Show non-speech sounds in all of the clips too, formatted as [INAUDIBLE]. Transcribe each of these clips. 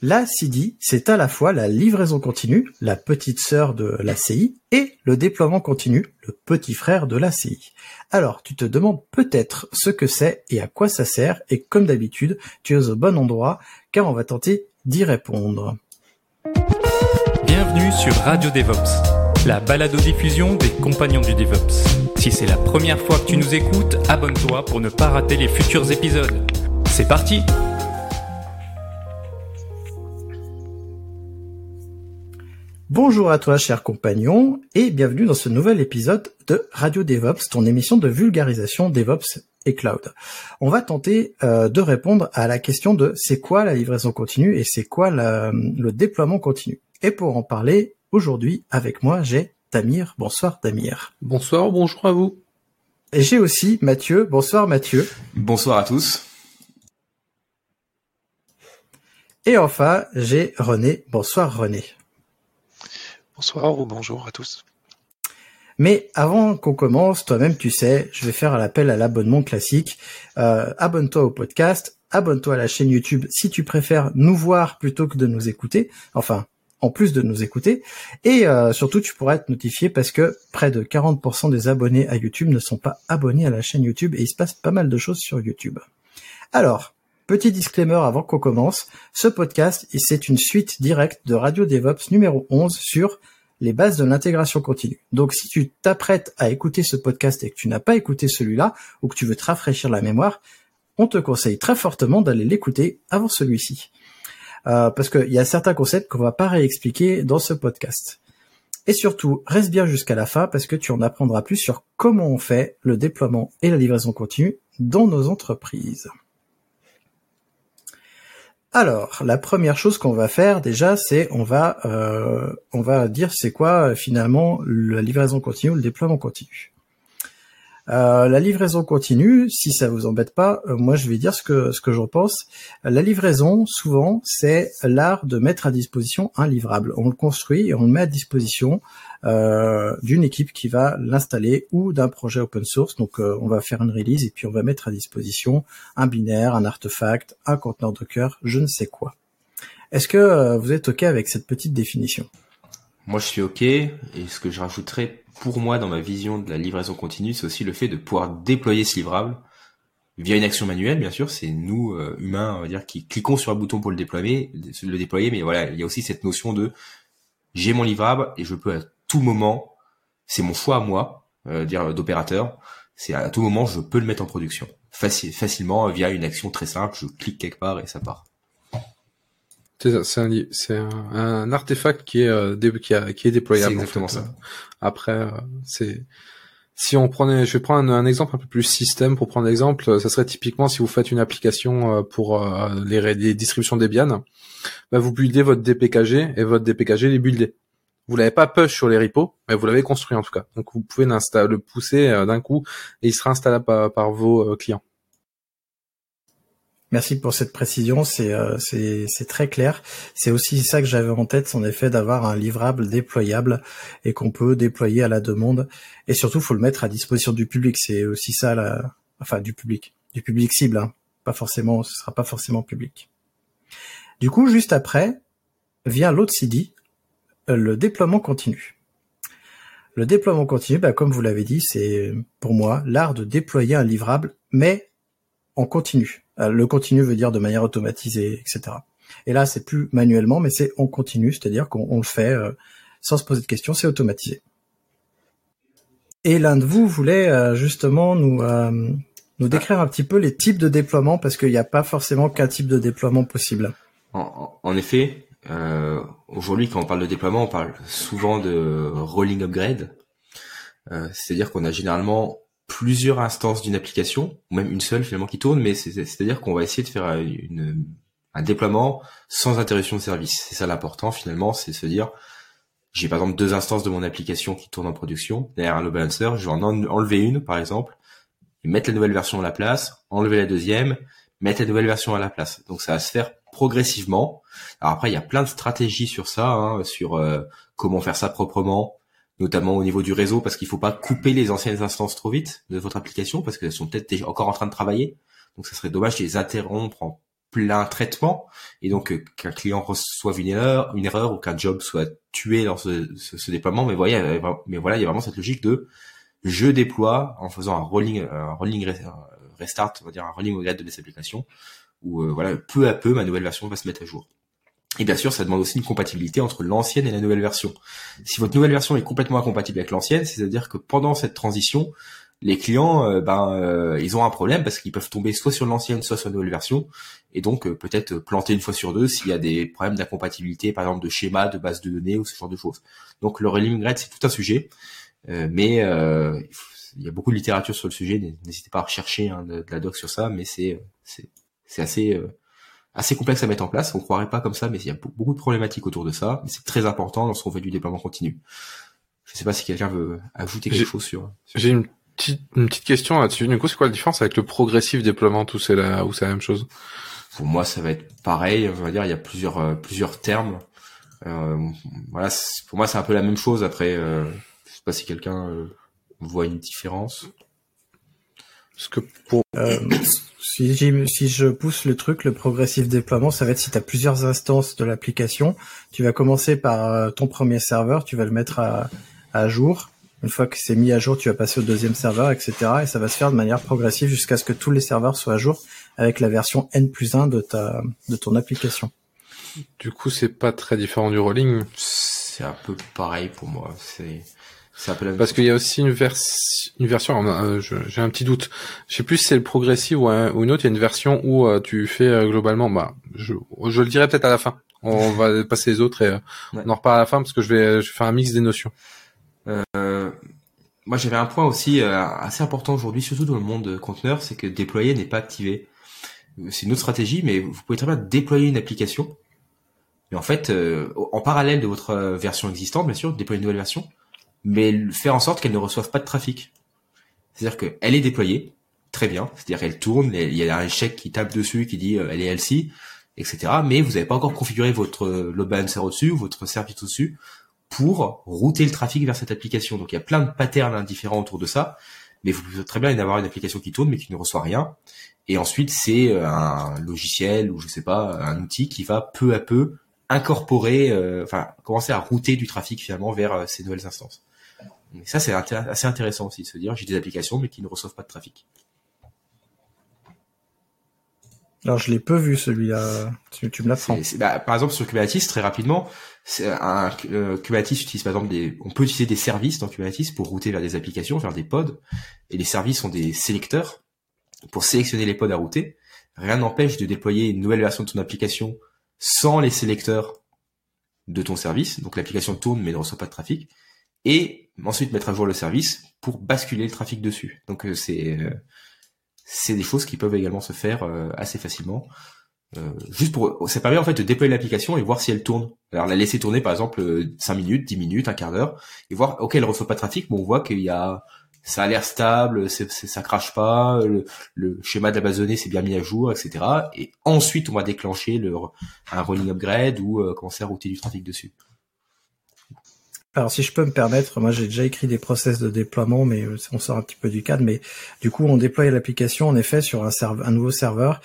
La CDI, c'est à la fois la livraison continue, la petite sœur de la CI, et le déploiement continu, le petit frère de la CI. Alors, tu te demandes peut-être ce que c'est et à quoi ça sert, et comme d'habitude, tu es au bon endroit, car on va tenter d'y répondre. Bienvenue sur Radio DevOps, la balado-diffusion des compagnons du DevOps. Si c'est la première fois que tu nous écoutes, abonne-toi pour ne pas rater les futurs épisodes. C'est parti Bonjour à toi, chers compagnons, et bienvenue dans ce nouvel épisode de Radio DevOps, ton émission de vulgarisation DevOps et Cloud. On va tenter euh, de répondre à la question de c'est quoi la livraison continue et c'est quoi le déploiement continu. Et pour en parler, aujourd'hui, avec moi, j'ai Damir. Bonsoir, Damir. Bonsoir, bonjour à vous. Et j'ai aussi Mathieu. Bonsoir, Mathieu. Bonsoir à tous. Et enfin, j'ai René. Bonsoir, René. Bonsoir ou bonjour à tous. Mais avant qu'on commence, toi-même tu sais, je vais faire l'appel à l'abonnement classique. Euh, abonne-toi au podcast, abonne-toi à la chaîne YouTube si tu préfères nous voir plutôt que de nous écouter. Enfin, en plus de nous écouter. Et euh, surtout, tu pourras être notifié parce que près de 40% des abonnés à YouTube ne sont pas abonnés à la chaîne YouTube et il se passe pas mal de choses sur YouTube. Alors, petit disclaimer avant qu'on commence, ce podcast, c'est une suite directe de Radio DevOps numéro 11 sur les bases de l'intégration continue. Donc si tu t'apprêtes à écouter ce podcast et que tu n'as pas écouté celui-là, ou que tu veux te rafraîchir la mémoire, on te conseille très fortement d'aller l'écouter avant celui-ci. Euh, parce qu'il y a certains concepts qu'on va pas réexpliquer dans ce podcast. Et surtout, reste bien jusqu'à la fin parce que tu en apprendras plus sur comment on fait le déploiement et la livraison continue dans nos entreprises. Alors, la première chose qu'on va faire déjà, c'est on va euh, on va dire c'est quoi finalement la livraison continue ou le déploiement continu. Euh, la livraison continue, si ça vous embête pas, euh, moi je vais dire ce que ce j'en pense. La livraison, souvent, c'est l'art de mettre à disposition un livrable. On le construit et on le met à disposition euh, d'une équipe qui va l'installer ou d'un projet open source. Donc on va faire une release et puis on va mettre à disposition un binaire, un artefact, un conteneur Docker, je ne sais quoi. Est-ce que vous êtes ok avec cette petite définition? Moi je suis ok et ce que je rajouterais pour moi, dans ma vision de la livraison continue, c'est aussi le fait de pouvoir déployer ce livrable via une action manuelle, bien sûr. C'est nous, euh, humains, on va dire, qui cliquons sur un bouton pour le déployer, le déployer. Mais voilà, il y a aussi cette notion de j'ai mon livrable et je peux à tout moment, c'est mon choix à moi, euh, dire d'opérateur, c'est à tout moment, je peux le mettre en production. facilement via une action très simple, je clique quelque part et ça part. C'est un, c'est un, un, artefact qui est euh, qui, a, qui est déployable. C'est exactement ça. Après, euh, c'est si on prenait, je vais prendre un, exemple un peu plus système pour prendre l'exemple, ça serait typiquement si vous faites une application euh, pour les, les, distributions Debian, bah vous buildez votre DPKG et votre DPKG est buildé. Vous l'avez pas push sur les repos, mais vous l'avez construit en tout cas. Donc vous pouvez le pousser d'un coup et il sera installable par, par vos clients. Merci pour cette précision, c'est euh, c'est très clair. C'est aussi ça que j'avais en tête, en effet, d'avoir un livrable déployable et qu'on peut déployer à la demande. Et surtout, faut le mettre à disposition du public. C'est aussi ça, la, enfin du public, du public cible. Hein. Pas forcément, ce sera pas forcément public. Du coup, juste après vient l'autre CD, euh, le déploiement continu. Le déploiement continu, bah, comme vous l'avez dit, c'est pour moi l'art de déployer un livrable, mais en continu le continu veut dire de manière automatisée, etc. Et là, c'est plus manuellement, mais c'est on continue, c'est-à-dire qu'on le fait euh, sans se poser de questions, c'est automatisé. Et l'un de vous voulait euh, justement nous nous décrire un petit peu les types de déploiement parce qu'il n'y a pas forcément qu'un type de déploiement possible. En, effet, aujourd'hui, quand on parle de déploiement, on parle souvent de rolling upgrade. C'est-à-dire qu'on a généralement plusieurs instances d'une application, ou même une seule finalement qui tourne, mais c'est-à-dire qu'on va essayer de faire une, un déploiement sans interruption de service. C'est ça l'important finalement, c'est se dire, j'ai par exemple deux instances de mon application qui tournent en production, derrière un load balancer, je vais en enlever une par exemple, mettre la nouvelle version à la place, enlever la deuxième, mettre la nouvelle version à la place. Donc ça va se faire progressivement. Alors après, il y a plein de stratégies sur ça, hein, sur euh, comment faire ça proprement, notamment au niveau du réseau, parce qu'il faut pas couper les anciennes instances trop vite de votre application, parce qu'elles sont peut-être encore en train de travailler. Donc ça serait dommage de les interrompre en plein traitement, et donc euh, qu'un client reçoive une erreur, une erreur ou qu'un job soit tué dans ce, ce, déploiement. Mais voyez, mais voilà, il y a vraiment cette logique de je déploie en faisant un rolling, un rolling restart, on va dire un rolling au de mes applications, où euh, voilà, peu à peu ma nouvelle version va se mettre à jour. Et bien sûr, ça demande aussi une compatibilité entre l'ancienne et la nouvelle version. Si votre nouvelle version est complètement incompatible avec l'ancienne, c'est-à-dire que pendant cette transition, les clients, euh, ben, euh, ils ont un problème parce qu'ils peuvent tomber soit sur l'ancienne, soit sur la nouvelle version, et donc peut-être planter une fois sur deux s'il y a des problèmes d'incompatibilité, par exemple de schéma, de base de données ou ce genre de choses. Donc le rolling grade, c'est tout un sujet, mais il y a beaucoup de littérature sur le sujet. N'hésitez pas à rechercher hein, de, la doc sur ça, mais c'est c'est assez euh, assez complexe à mettre en place. On croirait pas comme ça, mais il y a beaucoup de problématiques autour de ça. Mais c'est très important lorsqu'on fait du déploiement continu. Je sais pas si quelqu'un veut ajouter quelque chose sur. J'ai une petite une petite question là-dessus. Du coup, c'est quoi la différence avec le progressif déploiement Tout c'est la ou c'est la même chose? Pour moi, ça va être pareil. On va dire, il y a plusieurs euh, plusieurs termes. Euh, voilà, pour moi, c'est un peu la même chose. Après, euh, je sais pas si quelqu'un euh, voit une différence. Parce que pour si, si je pousse le truc, le progressif déploiement, ça va être si tu as plusieurs instances de l'application, tu vas commencer par euh, ton premier serveur, tu vas le mettre à, à jour. Une fois que c'est mis à jour, tu vas passer au deuxième serveur, etc. Et ça va se faire de manière progressive jusqu'à ce que tous les serveurs soient à jour avec la version N plus 1 de, ta, de ton application. Du coup, c'est pas très différent du rolling. C'est un peu pareil pour moi. C'est parce qu'il y a aussi une, une version, euh, j'ai un petit doute. Je sais plus si c'est le progressif ou, une autre. Il y a une version où euh, tu fais euh, globalement, bah, je, je le dirai peut-être à la fin. On va [LAUGHS] passer les autres et on en reparle à la fin parce que je vais, je vais faire un mix des notions. moi, j'avais un point aussi assez important aujourd'hui, surtout dans le monde conteneur, c'est que déployer n'est pas activé. C'est une autre stratégie, mais vous pouvez très bien déployer une application. Mais en fait, en parallèle de votre version existante, bien sûr, déployer une nouvelle version mais faire en sorte qu'elle ne reçoive pas de trafic. C'est-à-dire qu'elle est déployée, très bien, c'est-à-dire qu'elle tourne, il y a un chèque qui tape dessus, qui dit euh, elle est elle-ci, etc. Mais vous n'avez pas encore configuré votre load balancer au-dessus, votre service au-dessus, pour router le trafic vers cette application. Donc il y a plein de patterns différents autour de ça, mais vous pouvez très bien avoir une application qui tourne mais qui ne reçoit rien. Et ensuite c'est euh, un logiciel ou je sais pas un outil qui va peu à peu incorporer, euh, enfin commencer à router du trafic finalement vers ces nouvelles instances. Et ça, c'est assez intéressant aussi de se dire, j'ai des applications, mais qui ne reçoivent pas de trafic. Alors, je l'ai peu vu celui-là. Tu, tu me l'apprends. Bah, par exemple, sur Kubernetes, très rapidement, un, euh, Kubernetes utilise par exemple des, on peut utiliser des services dans Kubernetes pour router vers des applications, vers des pods. Et les services sont des sélecteurs pour sélectionner les pods à router. Rien n'empêche de déployer une nouvelle version de ton application sans les sélecteurs de ton service. Donc l'application tourne mais ne reçoit pas de trafic et ensuite mettre à jour le service pour basculer le trafic dessus. Donc euh, c'est euh, c'est des choses qui peuvent également se faire euh, assez facilement. juste pour ça permet en fait de déployer l'application et voir si elle tourne. Alors la laisser tourner par exemple 5 minutes, 10 minutes, un quart d'heure et voir OK, elle reçoit pas de trafic, mais on voit qu'il y a ça a l'air stable, c'est, ça crache pas, le, schéma de la base de données c'est bien mis à jour, etc. Et ensuite on va déclencher le, un rolling upgrade ou commencer à router du trafic dessus. Alors si je peux me permettre, moi j'ai déjà écrit des process de déploiement, mais euh, on sort un petit peu du cadre. Mais du coup, on déployait l'application en effet sur un, un nouveau serveur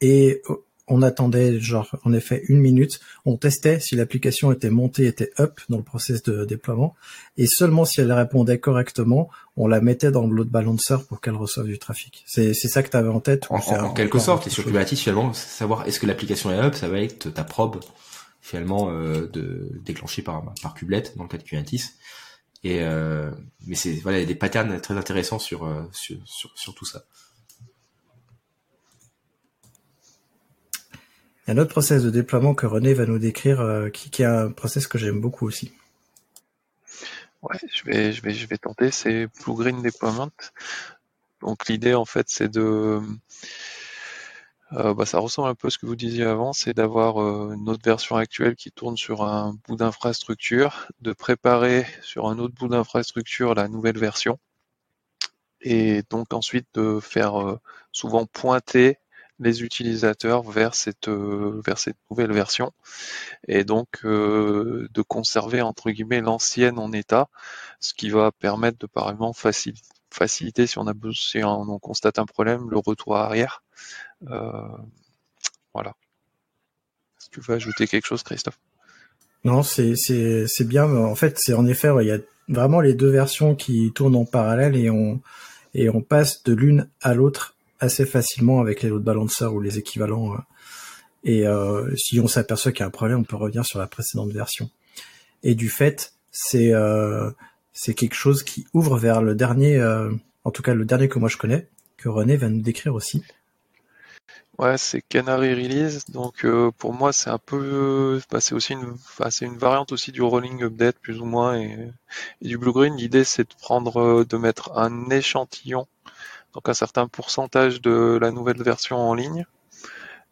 et euh, on attendait genre en effet une minute. On testait si l'application était montée, était up dans le process de déploiement, et seulement si elle répondait correctement, on la mettait dans le load balancer pour qu'elle reçoive du trafic. C'est c'est ça que tu avais en tête. En, quelque sorte, et sur Kubernetes finalement, savoir est-ce que l'application est up, ça va être ta probe finalement euh, de déclenché par par Kublet dans le cas de Kubernetes. Et euh, mais c'est voilà, il y a des patterns très intéressants sur euh, sur, sur, tout ça. Il y a un autre process de déploiement que René va nous décrire, qui, qui est un process que j'aime beaucoup aussi. Ouais, je vais, je vais, je vais tenter. C'est Blue Green Deployment. Donc l'idée en fait c'est de euh, bah, ça ressemble un peu à ce que vous disiez avant, c'est d'avoir euh, une autre version actuelle qui tourne sur un bout d'infrastructure, de préparer sur un autre bout d'infrastructure la nouvelle version, et donc ensuite de faire euh, souvent pointer les utilisateurs vers cette cette nouvelle version et donc de conserver entre guillemets l'ancienne en état ce qui va permettre de par exemple faciliter si on a si on constate un problème le retour arrière euh, voilà. Est-ce que tu veux ajouter quelque chose, Christophe? Non, c'est bien. En fait, c'est en effet, il y a vraiment les deux versions qui tournent en parallèle et on et on passe de l'une à l'autre assez facilement avec les load balancers ou les équivalents. Euh. Et euh, si on s'aperçoit qu'il y a un problème, on peut revenir sur la précédente version. Et du fait, c'est c'est quelque chose qui ouvre vers le dernier, en tout cas le dernier que moi je connais, que René va nous décrire aussi. Ouais, c'est Canary Release. Donc euh, pour moi, c'est un peu, bah, c'est aussi une, c'est une variante aussi du Rolling Update plus ou moins et, du Blue Green. L'idée, c'est de prendre, euh, de mettre un échantillon, donc un certain pourcentage de la nouvelle version en ligne,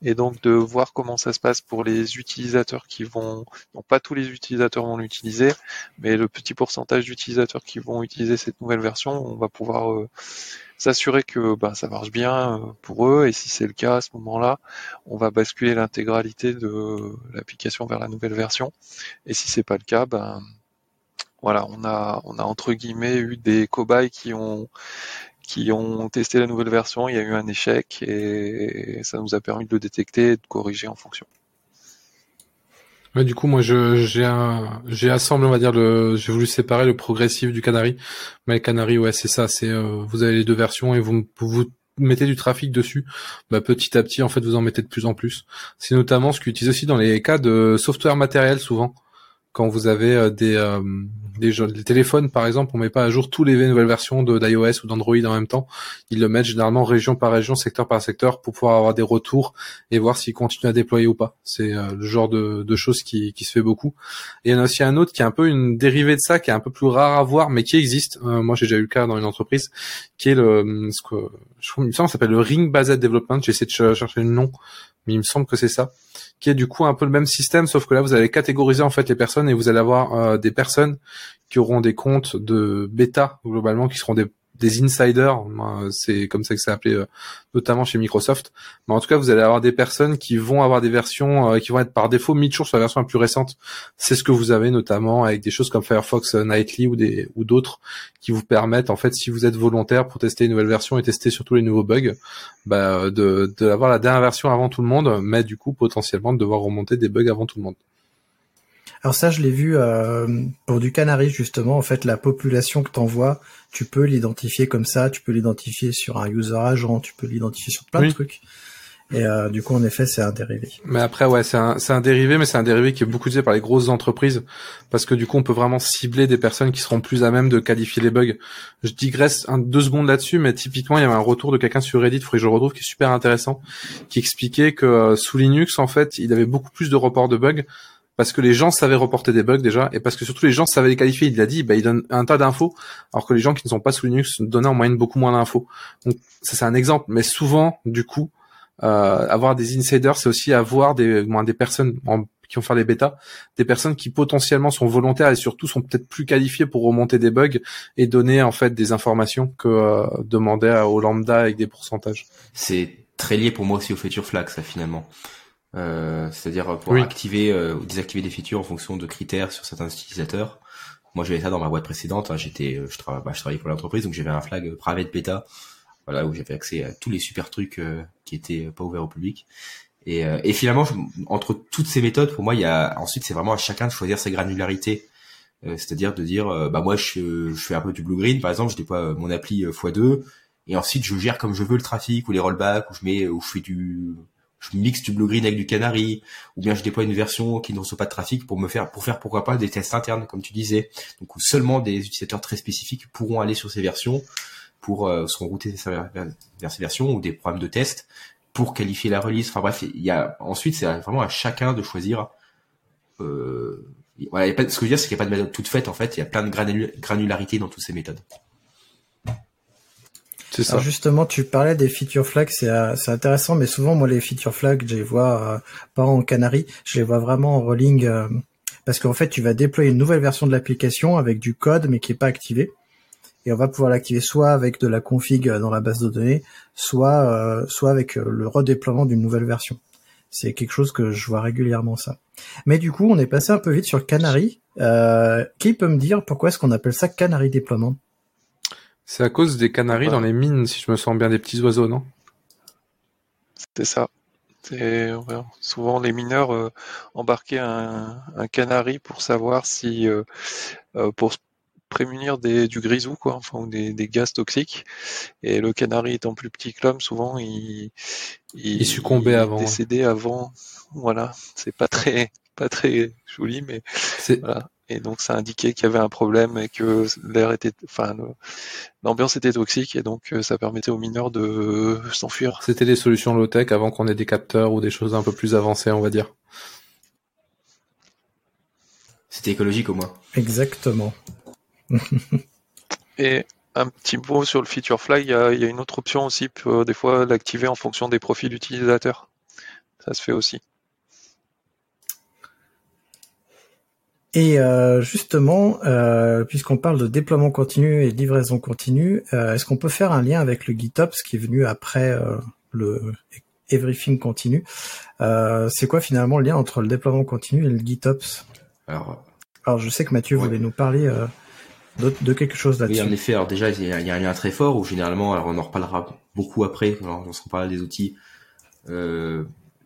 et donc de voir comment ça se passe pour les utilisateurs qui vont, donc pas tous les utilisateurs vont l'utiliser, mais le petit pourcentage d'utilisateurs qui vont utiliser cette nouvelle version, on va pouvoir euh, s'assurer que bah, ça marche bien euh, pour eux et si c'est le cas à ce moment-là, on va basculer l'intégralité de l'application vers la nouvelle version. Et si c'est pas le cas, ben voilà, on a on a entre guillemets eu des cobayes qui ont qui ont testé la nouvelle version, il y a eu un échec et ça nous a permis de le détecter et de corriger en fonction. Ouais, du coup, moi, j'ai assemblé, on va dire, j'ai voulu séparer le progressif du Canary. Mais le Canary, ouais, c'est ça, c'est, euh, vous avez les deux versions et vous, vous mettez du trafic dessus. Bah, petit à petit, en fait, vous en mettez de plus en plus. C'est notamment ce qu'ils utilisent aussi dans les cas de software matériel, souvent quand vous avez euh, des, euh, des, des, téléphones par exemple, on met pas à jour tous les nouvelles versions d'iOS ou d'Android en même temps. Ils le mettent généralement région par région, secteur par secteur, pour pouvoir avoir des retours et voir s'ils continuent à déployer ou pas. C'est euh, le genre de, de choses qui, qui, se fait beaucoup. Et il y en a aussi un autre qui est un peu une dérivée de ça, qui est un peu plus rare à voir, mais qui existe. moi, j'ai déjà eu le cas dans une entreprise, qui est le ce que je s'appelle le Ring Based Development. J'essaie de chercher le nom, mais il me semble que c'est ça qui est du coup un peu le même système, sauf que là vous allez catégoriser en fait les personnes et vous allez avoir euh, des personnes qui auront des comptes de bêta globalement, qui seront des des insiders, c'est comme ça que c'est appelé euh, notamment chez Microsoft. Mais en tout cas, vous allez avoir des personnes qui vont avoir des versions euh, qui vont être par défaut mis sur la version la plus récente. C'est ce que vous avez notamment avec des choses comme Firefox Nightly ou des ou d'autres qui vous permettent en fait, si vous êtes volontaire pour tester une nouvelle version et tester surtout les nouveaux bugs, bah, de d'avoir la dernière version avant tout le monde, mais du coup potentiellement de devoir remonter des bugs avant tout le monde. Alors ça, je l'ai vu euh, pour du canari justement. En fait, la population que t'envoies, tu peux l'identifier comme ça. Tu peux l'identifier sur un user agent. Tu peux l'identifier sur plein de trucs. Et euh, du coup, en effet, c'est un dérivé. Mais après, ouais, c'est un, c'est un dérivé, mais c'est un dérivé qui est beaucoup utilisé par les grosses entreprises parce que du coup, on peut vraiment cibler des personnes qui seront plus à même de qualifier les bugs. Je digresse un, deux secondes là-dessus, mais typiquement, il y avait un retour de quelqu'un sur Reddit, il faudrait que je le retrouve, qui est super intéressant, qui expliquait que euh, sous Linux, en fait, il avait beaucoup plus de reports de bugs parce que les gens savaient reporter des bugs déjà, et parce que surtout les gens savaient les qualifier. Il a dit, bah, il donne un tas d'infos, alors que les gens qui ne sont pas sous Linux donnaient en moyenne beaucoup moins d'infos. Donc ça c'est un exemple, mais souvent, du coup, euh, avoir des insiders, c'est aussi avoir des, des personnes qui vont faire des bêtas, des personnes qui potentiellement sont volontaires et surtout sont peut-être plus qualifiées pour remonter des bugs et donner en fait des informations que euh, demander au lambda avec des pourcentages. C'est très lié pour moi aussi au feature flag, ça finalement. Euh, c'est-à-dire pour activer euh, ou désactiver des features en fonction de critères sur certains utilisateurs. Moi, j'avais ça dans ma boîte précédente. Hein, j'étais, euh, je, bah, je travaillais pour l'entreprise, donc j'avais un flag private beta, voilà, où j'avais accès à tous les super trucs qui étaient pas ouverts au public. Et, et finalement, entre toutes ces méthodes, pour moi, il y a ensuite c'est vraiment à chacun de choisir sa granularité. c'est-à-dire de dire, bah moi, je, je fais un peu du blue green, par exemple, je déploie mon appli x2, et ensuite je gère comme je veux le trafic ou les rollbacks, ou je mets, ou je fais du je mixe du blue green avec du canary, ou bien je déploie une version qui ne reçoit pas de trafic pour me faire, pour faire pourquoi pas des tests internes, comme tu disais. Donc seulement des utilisateurs très spécifiques pourront aller sur ces versions pour euh, seront routés vers, ces versions ou des programmes de test pour qualifier la release. Enfin bref, il y a ensuite c'est vraiment à chacun de choisir. Euh, voilà, ce que je veux dire, c'est qu'il n'y a pas de méthode toute faite en fait. Il y a plein de granularité dans toutes ces méthodes. C'est ça. Alors justement, tu parlais des feature flags, c'est euh, c'est intéressant, mais souvent moi les feature flags, je les vois euh, pas en Canary, je les vois vraiment en rolling, euh, parce qu'en fait tu vas déployer une nouvelle version de l'application avec du code mais qui est pas activé, et on va pouvoir l'activer soit avec de la config dans la base de données, soit euh, soit avec le redéploiement d'une nouvelle version. C'est quelque chose que je vois régulièrement ça. Mais du coup, on est passé un peu vite sur Canary. Euh, qui peut me dire pourquoi est-ce qu'on appelle ça Canary déploiement? C'est à cause des canaris Ouais. dans les mines, si je me sens bien, des petits oiseaux, non? C'est ça. C'est ouais, souvent les mineurs euh, embarquaient un, un canari pour savoir si euh, euh, pour se prémunir des, du grisou quoi, enfin ou des, des gaz toxiques. Et le canari étant plus petit que l'homme, souvent il Il succombait avant, ouais. décédait avant. Voilà, c'est pas très pas très joli, mais C'est voilà. Et donc ça indiquait qu'il y avait un problème et que l'air était, enfin l'ambiance était toxique et donc euh, ça permettait aux mineurs de s'enfuir. C'était des solutions low-tech avant qu'on ait des capteurs ou des choses un peu plus avancées, on va dire. C'était écologique au moins. Exactement. [LAUGHS] Et un petit mot sur le feature flag, il y y a une autre option aussi, pour des fois l'activer en fonction des profils utilisateurs. Ça se fait aussi. Et euh, justement, euh, puisqu'on parle de déploiement continu et de livraison continue, euh, est-ce qu'on peut faire un lien avec le GitOps qui est venu après euh, le Everything Continue? Euh, C'est quoi finalement le lien entre le déploiement continu et le GitOps? Alors, Alors je sais que Mathieu Ouais. voulait nous parler euh, de, de quelque chose oui, en là-dessus. effet, alors déjà, il y, a, il y a un lien très fort où généralement, alors on en reparlera beaucoup après, alors, lorsqu'on parlera des outils, euh,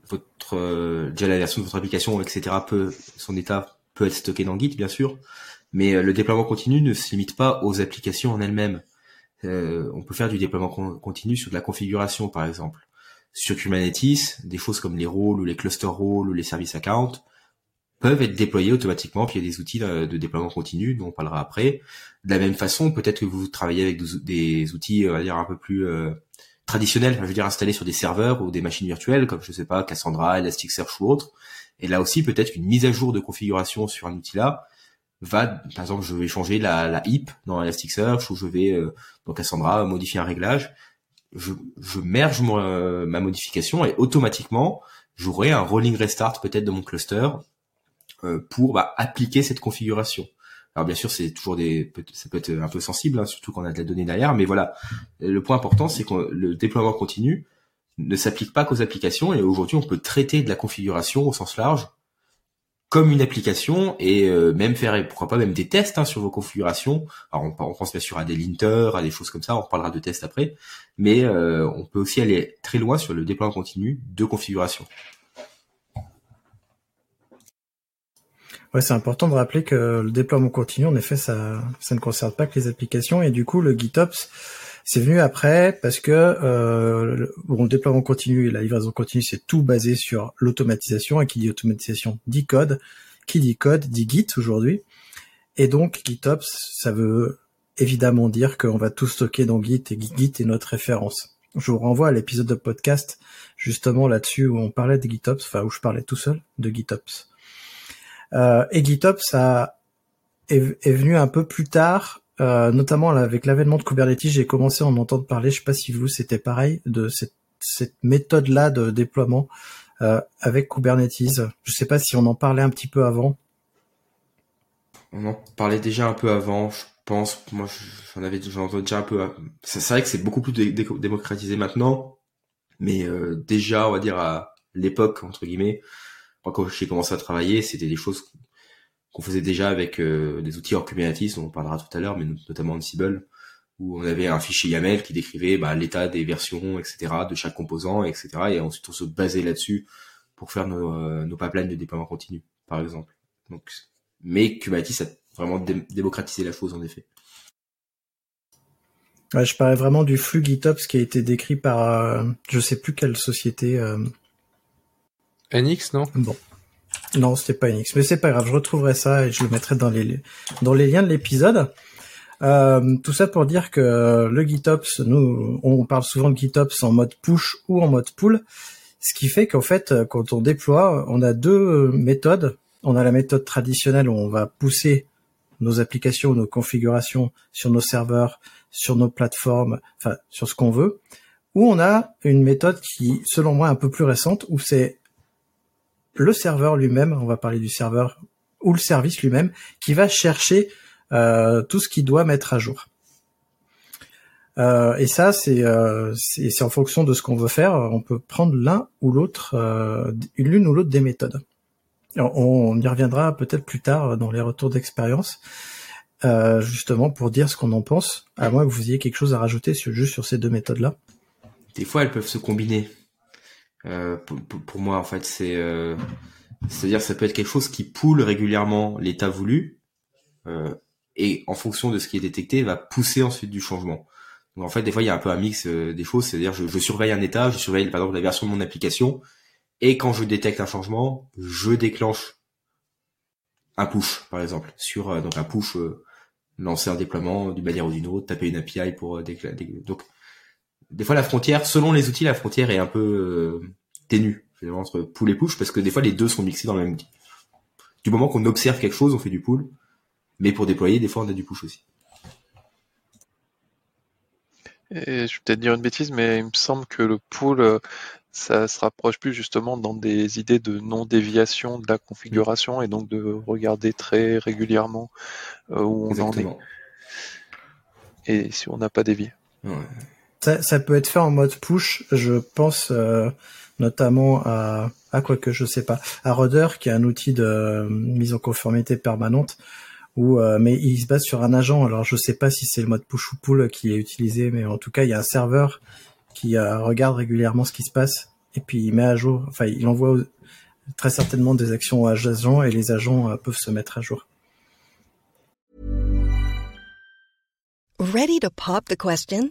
votre, euh, déjà la version de votre application, etc., peut, son état peut être stocké dans Git, bien sûr, mais euh, le déploiement continu ne se limite pas aux applications en elles-mêmes. Euh, on peut faire du déploiement con- continu sur de la configuration, par exemple. Sur Kubernetes, des choses comme les rôles ou les cluster rôles ou les service accounts peuvent être déployés automatiquement via des outils de, déploiement continu, dont on parlera après. De la même façon, peut-être que vous travaillez avec des, des outils, on va dire, un peu plus euh, traditionnels, je veux dire installés sur des serveurs ou des machines virtuelles, comme je sais pas, Cassandra, Elasticsearch ou autre. Et là aussi, peut-être qu'une mise à jour de configuration sur un outil-là va, par exemple, je vais changer la, la heap dans Elasticsearch ou je vais euh, dans Cassandra modifier un réglage. Je, je merge mon, euh, ma modification et automatiquement, j'aurai un rolling restart peut-être de mon cluster euh, pour bah, appliquer cette configuration. Alors bien sûr, c'est toujours des, ça peut être un peu sensible, hein, surtout quand on a de la donnée derrière, mais voilà. Le point important, c'est que le déploiement continu ne s'applique pas qu'aux applications, et aujourd'hui, on peut traiter de la configuration au sens large comme une application et euh, même faire, pourquoi pas même des tests hein, sur vos configurations. Alors on, pense bien sûr à des linters, à des choses comme ça, on reparlera de tests après, mais euh, on peut aussi aller très loin sur le déploiement continu de configuration. Ouais, c'est important de rappeler que le déploiement continu, en effet, ça, ça ne concerne pas que les applications. Et du coup, le GitOps, c'est venu après parce que euh, le, déploiement continu et la livraison continue, c'est tout basé sur l'automatisation. Et qui dit automatisation dit code. Qui dit code dit Git aujourd'hui. Et donc, GitOps, ça veut évidemment dire qu'on va tout stocker dans Git et Git est notre référence. Je vous renvoie à l'épisode de podcast justement là-dessus où on parlait de GitOps, enfin où je parlais tout seul de GitOps. Euh, et GitOps a, est, venu un peu plus tard, euh, notamment avec l'avènement de Kubernetes, j'ai commencé à en entendre parler, je sais pas si vous c'était pareil, de cette, cette méthode-là de déploiement euh, avec Kubernetes. Je sais pas si on en parlait un petit peu avant. On en parlait déjà un peu avant, je pense. Moi, j'en avais déjà un peu. C'est vrai que c'est beaucoup plus dé démocratisé maintenant, mais euh, déjà, on va dire à l'époque entre guillemets, quand j'ai commencé à travailler, c'était des choses qu'on faisait déjà avec euh, des outils hors Kubernetes, dont on parlera tout à l'heure, mais notamment Ansible, où on avait un fichier YAML qui décrivait bah, l'état des versions, etc., de chaque composant, etc., et ensuite on se basait là-dessus pour faire nos, euh, nos pipelines de déploiement continu, par exemple. Donc, mais Kubernetes a vraiment dé démocratisé la chose, en effet. Ouais, je parlais vraiment du flux GitOps qui a été décrit par, euh, je sais plus quelle société. Euh... NX, non? Bon. Non, c'était pas NX, mais c'est pas grave, je retrouverai ça et je le mettrai dans les dans les liens de l'épisode. Euh, tout ça pour dire que le GitOps, nous, on parle souvent de GitOps en mode push ou en mode pull, ce qui fait qu'en fait, quand on déploie, on a deux méthodes. On a la méthode traditionnelle où on va pousser nos applications, nos configurations sur nos serveurs, sur nos plateformes, enfin sur ce qu'on veut, ou on a une méthode qui, selon moi, est un peu plus récente, où c'est le serveur lui-même, on va parler du serveur ou le service lui-même, qui va chercher euh, tout ce qu'il doit mettre à jour. Euh, et ça, euh, c'est c'est en fonction de ce qu'on veut faire. On peut prendre l'un ou l'autre, euh, l'une ou l'autre des méthodes. On, y reviendra peut-être plus tard dans les retours d'expérience, euh, justement pour dire ce qu'on en pense, à moins que vous ayez quelque chose à rajouter sur, juste sur ces deux méthodes-là. Des fois, elles peuvent se combiner. Euh, pour, pour, moi, en fait, c'est euh, c'est-à-dire ça peut être quelque chose qui poule régulièrement l'état voulu euh, et en fonction de ce qui est détecté, va pousser ensuite du changement. Donc en fait, des fois, il y a un peu un mix euh, des choses, c'est-à-dire je, je surveille un état, je surveille par exemple la version de mon application et quand je détecte un changement, je déclenche un push, par exemple, sur euh, donc un push euh, lancer un déploiement d'une manière ou d'une autre, taper une API pour déclarer. Donc, des fois, la frontière, selon les outils, la frontière est un peu ténue entre pull et push parce que des fois, les deux sont mixés dans le même outil. Du moment qu'on observe quelque chose, on fait du pull, mais pour déployer, des fois, on a du push aussi. Et je vais peut-être dire une bêtise, mais il me semble que le pull, ça se rapproche plus justement dans des idées de non-déviation de la configuration et donc de regarder très régulièrement euh, où on en est. Et si on n'a pas dévié. Ça, peut être fait en mode push, je pense euh, notamment à, à quoi que je sais pas, à Rudder qui est un outil de mise en conformité permanente où, euh, mais il se base sur un agent. Alors je sais pas si c'est le mode push ou pull qui est utilisé, mais en tout cas il y a un serveur qui euh, regarde régulièrement ce qui se passe et puis il met à jour, enfin il envoie très certainement des actions aux agents et les agents euh, peuvent se mettre à jour. Ready to pop the question?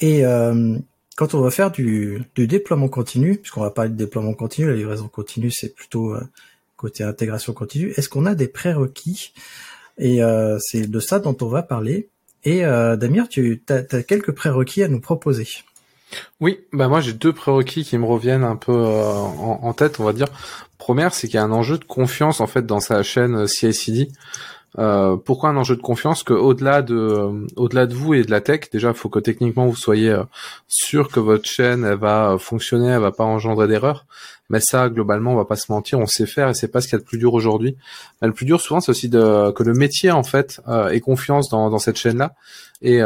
Et euh, quand on va faire du, du déploiement continu, puisqu'on va parler de déploiement continu, la livraison continue, c'est plutôt euh, côté intégration continue, est-ce qu'on a des prérequis? Et euh, c'est de ça dont on va parler. Et euh, Damir, tu as, quelques prérequis à nous proposer? Oui, bah moi j'ai deux prérequis qui me reviennent un peu euh, en, tête, on va dire. Première, c'est qu'il y a un enjeu de confiance en fait dans sa chaîne CI/CD. Euh, pourquoi un enjeu de confiance que au-delà de euh, au-delà de vous et de la tech, déjà il faut que techniquement vous soyez euh, sûr que votre chaîne elle va fonctionner, elle va pas engendrer d'erreurs. Mais ça globalement on va pas se mentir, on sait faire et c'est pas ce qu'il y a de plus dur aujourd'hui. le plus dur souvent c'est aussi de que le métier en fait ait confiance dans, dans cette chaîne là et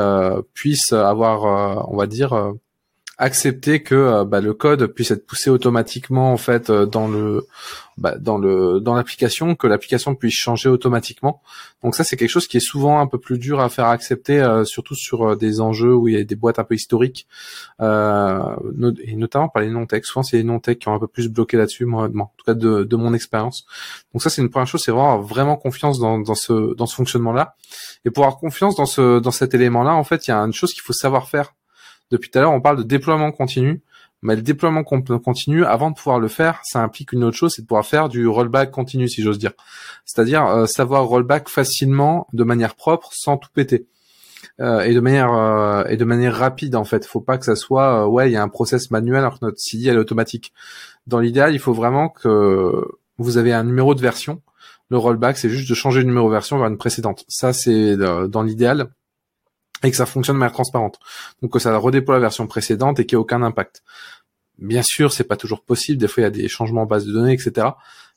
puisse avoir on va dire accepter que euh, bah, le code puisse être poussé automatiquement en fait euh, dans le bah, dans le dans l'application, que l'application puisse changer automatiquement. Donc ça c'est quelque chose qui est souvent un peu plus dur à faire accepter, euh, surtout sur des enjeux où il y a des boîtes un peu historiques et notamment par les non-tech. Souvent c'est les non-tech qui ont un peu plus bloqué là-dessus, moi, en tout cas de, mon expérience. Donc ça c'est une première chose, c'est vraiment vraiment confiance dans, dans ce dans ce fonctionnement là et pour avoir confiance dans ce dans cet élément là en fait il y a une chose qu'il faut savoir faire depuis tout à l'heure, on parle de déploiement continu, mais le déploiement continu, avant de pouvoir le faire, ça implique une autre chose, c'est de pouvoir faire du rollback continu, si j'ose dire. C'est-à-dire euh, savoir rollback facilement, de manière propre, sans tout péter. Euh, et de manière euh, et de manière rapide en fait. Faut pas que ça soit ouais il y a un process manuel alors que notre CD elle est automatique. Dans l'idéal, il faut vraiment que vous avez un numéro de version. Le rollback c'est juste de changer le numéro de version vers une précédente. Ça c'est dans l'idéal et que ça fonctionne de manière transparente. Donc que ça redéploie la version précédente et qu'il n'y ait aucun impact. Bien sûr, c'est pas toujours possible. Des fois, il y a des changements en base de données, etc.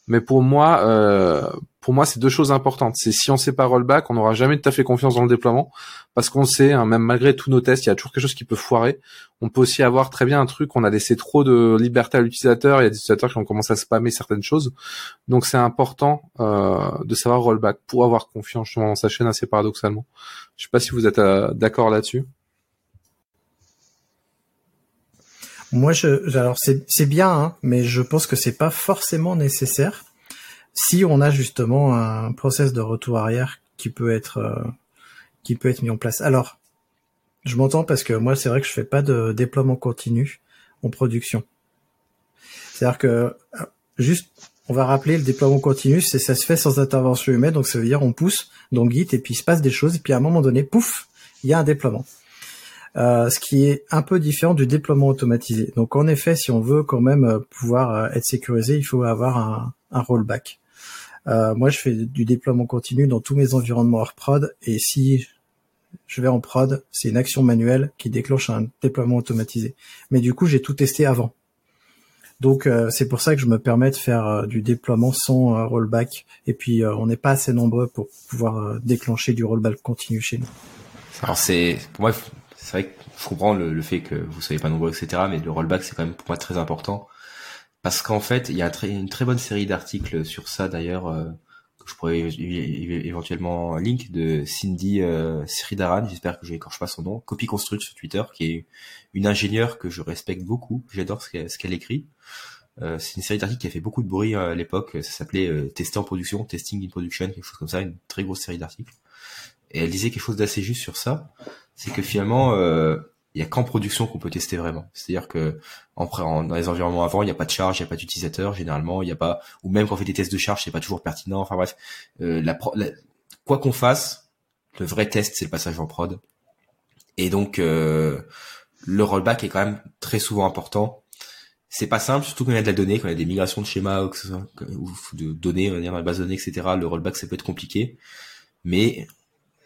Mais pour moi, euh, pour moi, c'est deux choses importantes. C'est si on sait pas rollback, on n'aura jamais tout à fait confiance dans le déploiement, parce qu'on sait, hein, même malgré tous nos tests, il y a toujours quelque chose qui peut foirer. On peut aussi avoir très bien un truc, on a laissé trop de liberté à l'utilisateur, il y a des utilisateurs qui ont commencé à spammer certaines choses. Donc c'est important euh, de savoir rollback pour avoir confiance justement dans sa chaîne assez paradoxalement. Je sais pas si vous êtes euh, d'accord là-dessus. Moi, je, alors c'est bien, hein, mais je pense que c'est pas forcément nécessaire si on a justement un process de retour arrière qui peut être euh, qui peut être mis en place. Alors, je m'entends parce que moi, c'est vrai que je fais pas de déploiement continu en production. C'est-à-dire que euh, juste, on va rappeler le déploiement continu, c'est ça se fait sans intervention humaine, donc ça veut dire on pousse dans Git et puis il se passe des choses et puis à un moment donné, pouf, il y a un déploiement. Euh, ce qui est un peu différent du déploiement automatisé. Donc en effet, si on veut quand même euh, pouvoir euh, être sécurisé, il faut avoir un, un rollback. Euh, moi, je fais du déploiement continu dans tous mes environnements hors prod, et si je vais en prod, c'est une action manuelle qui déclenche un déploiement automatisé. Mais du coup, j'ai tout testé avant. Donc c'est pour ça que je me permets de faire du déploiement sans rollback. Et puis on n'est pas assez nombreux pour pouvoir déclencher du rollback continu chez nous. Alors c'est pour c'est vrai que je comprends le, fait que vous soyez pas nombreux, etc. Mais le rollback, c'est quand même pour moi très important. Parce qu'en fait, il y a une très bonne série d'articles sur ça d'ailleurs, euh, que je pourrais éventuellement link, de Cindy euh, Sridaran, j'espère que je n'écorche pas son nom, Copy Construct sur Twitter, qui est une ingénieure que je respecte beaucoup, j'adore ce qu'elle écrit. Euh, c'est une série d'articles qui a fait beaucoup de bruit à l'époque, ça s'appelait euh, Tester en production, Testing in Production, quelque chose comme ça, une très grosse série d'articles. Et elle disait quelque chose d'assez juste sur ça c'est que finalement, euh, il y a qu'en production qu'on peut tester vraiment. C'est-à-dire que dans les environnements avant, il n'y a pas de charge, il n'y a pas d'utilisateur généralement, il n'y a pas, ou même quand on fait des tests de charge, c'est pas toujours pertinent. Enfin bref, euh, la, quoi qu'on fasse, le vrai test, c'est le passage en prod. Et donc euh, le rollback est quand même très souvent important. C'est pas simple, surtout quand il y a de la donnée, quand il y a des migrations de schémas ou, de données, on va dire dans les bases de données, etc. Le rollback, ça peut être compliqué, mais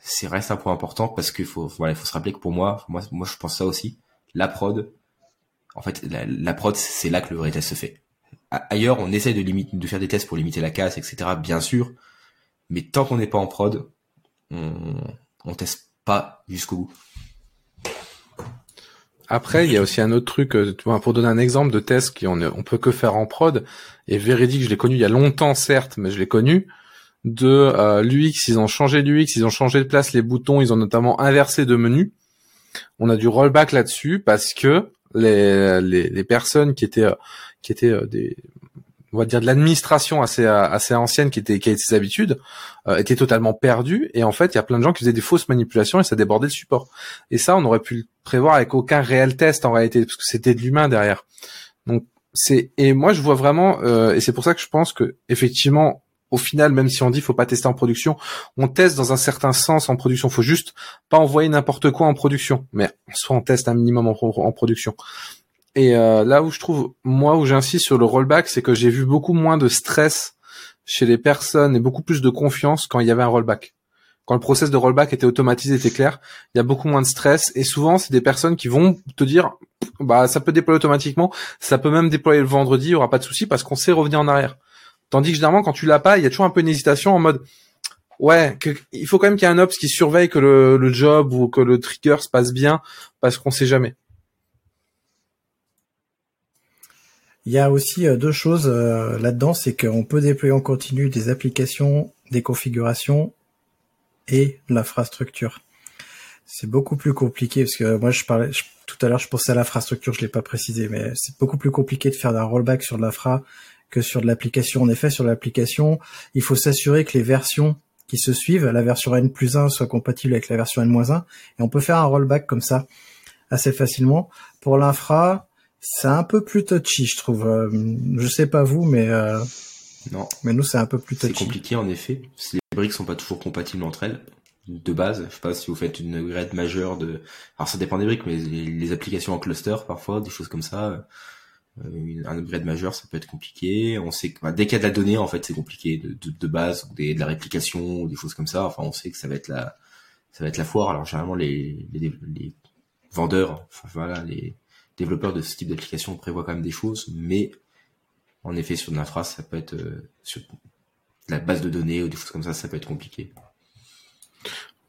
c'est reste un point important parce qu'il faut, se rappeler que pour moi, moi, moi, je pense ça aussi. La prod, en fait, la, prod, c'est là que le vrai test se fait. Ailleurs, on essaie de de faire des tests pour limiter la casse, etc. Bien sûr, mais tant qu'on n'est pas en prod, on, on teste pas jusqu'au bout. Après, il y a aussi un autre truc, euh, pour donner un exemple de test qu'on on peut que faire en prod, et véridique, je l'ai connu il y a longtemps, certes, mais je l'ai connu de euh, l'UX, ils ont changé l'UX, ils ont changé de place les boutons, ils ont notamment inversé de menu. On a du rollback là-dessus parce que les, les, les, personnes qui étaient euh, qui étaient euh, des on va dire de l'administration assez assez ancienne qui était qui avait ses habitudes étaient totalement perdues. Et en fait il y a plein de gens qui faisaient des fausses manipulations et ça débordait le support. Et ça on aurait pu le prévoir avec aucun réel test en réalité parce que c'était de l'humain derrière. Donc c'est et moi je vois vraiment et c'est pour ça que je pense que effectivement au final, même si on dit faut pas tester en production, on teste dans un certain sens en production. Faut juste pas envoyer n'importe quoi en production, mais soit on teste un minimum en, production. Et euh, là où je trouve, moi, où j'insiste sur le rollback, c'est que j'ai vu beaucoup moins de stress chez les personnes et beaucoup plus de confiance quand il y avait un rollback. Quand le process de rollback était automatisé, était clair, il y a beaucoup moins de stress. Et souvent, c'est des personnes qui vont te dire, bah, ça peut déployer automatiquement, ça peut même déployer le vendredi, il y aura pas de souci parce qu'on sait revenir en arrière. Tandis que généralement, quand tu l'as pas, il y a toujours un peu une hésitation en mode, ouais, il faut quand même qu'il y ait un ops qui surveille que le, job ou que le trigger se passe bien, parce qu'on sait jamais. Il y a aussi euh, deux choses euh, là-dedans, c'est qu'on peut déployer en continu des applications, des configurations et l'infrastructure. C'est beaucoup plus compliqué parce que moi je parlais tout à l'heure je pensais à l'infrastructure, je l'ai pas précisé, mais c'est beaucoup plus compliqué de faire un rollback sur l'infra que sur de l'application. En effet, sur l'application, il faut s'assurer que les versions qui se suivent, la version N plus 1 soit compatible avec la version N 1, et on peut faire un rollback comme ça assez facilement. Pour l'infra, c'est un peu plus touchy, je trouve. Euh, je sais pas vous, mais euh, non. Mais nous, c'est un peu plus touchy. C'est compliqué en effet. Les briques sont pas toujours compatibles entre elles de base. Je sais pas si vous faites une grade majeure de. Alors ça dépend des briques, mais les applications en cluster parfois, des choses comme ça. Euh, un upgrade majeur, ça peut être compliqué. On sait que bah, dès qu'il y a de la donnée, en fait, c'est compliqué de, de, de base, ou des, de la réplication, ou des choses comme ça. Enfin, on sait que ça va être la, ça va être la foire. Alors généralement, les, les, les vendeurs, enfin voilà, les développeurs de ce type d'application prévoient quand même des choses, mais En effet, sur de l'infra, ça peut être sur la base de données ou des choses comme ça, ça peut être compliqué.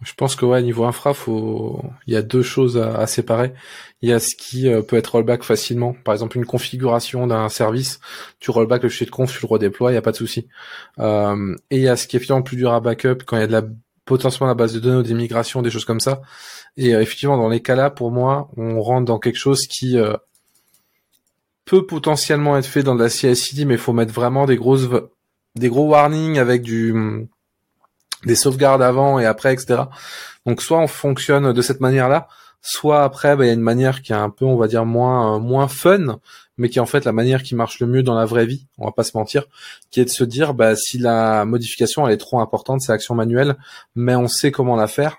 Je pense que ouais, niveau infra, faut, il y a deux choses à, séparer. Il y a ce qui euh, peut être rollback facilement. Par exemple, une configuration d'un service, tu rollback le fichier de conf, tu le redéploies, il n'y a pas de souci. Euh, et il y a ce qui est finalement plus dur à backup quand il y a de la potentiellement la base de données ou des migrations, des choses comme ça. Et euh, effectivement, dans les cas-là, pour moi, on rentre dans quelque chose qui peut potentiellement être fait dans de la CI/CD, mais il faut mettre vraiment des grosses, des gros warnings avec du des sauvegardes avant et après, etc. Donc soit on fonctionne de cette manière-là, soit après, bah, il y a une manière qui est un peu, on va dire, moins euh, moins fun, mais qui est en fait la manière qui marche le mieux dans la vraie vie, on va pas se mentir, qui est de se dire, bah, si la modification elle est trop importante, c'est action manuelle, mais on sait comment la faire.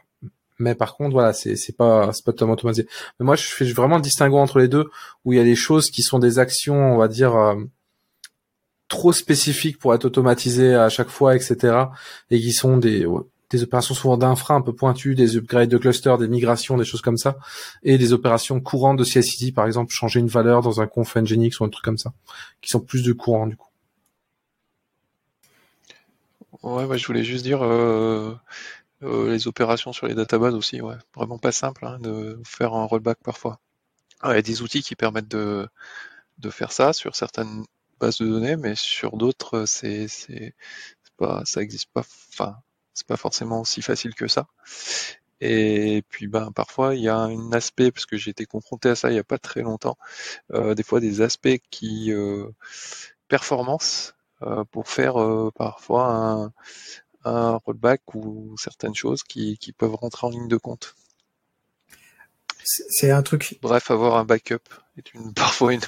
Mais par contre, voilà, c'est c'est pas c'est pas totalement automatisé. Mais moi, je fais vraiment le distinguo entre les deux, où il y a des choses qui sont des actions, on va dire. Euh, trop spécifiques pour être automatisés à chaque fois, etc. Et qui sont des des opérations souvent d'infra un peu pointues, des upgrades de clusters, des migrations, des choses comme ça, et des opérations courantes de CI/CD, par exemple changer une valeur dans un conf Nginx ou un truc comme ça, qui sont plus de courant du coup. Ouais, je voulais juste dire euh, euh, les opérations sur les databases aussi, ouais, vraiment pas simple hein, de faire un rollback parfois. il y a des outils qui permettent de, de faire ça sur certaines base de données, mais sur d'autres, c'est c'est pas ça existe pas. Enfin, c'est pas forcément aussi facile que ça. Et puis ben parfois il y a un aspect, parce que j'ai été confronté à ça il y a pas très longtemps, euh, des fois des aspects qui euh, performance euh, pour faire euh, parfois un, un rollback ou certaines choses qui, qui peuvent rentrer en ligne de compte. C'est un truc. Bref, avoir un backup est une [LAUGHS] parfois une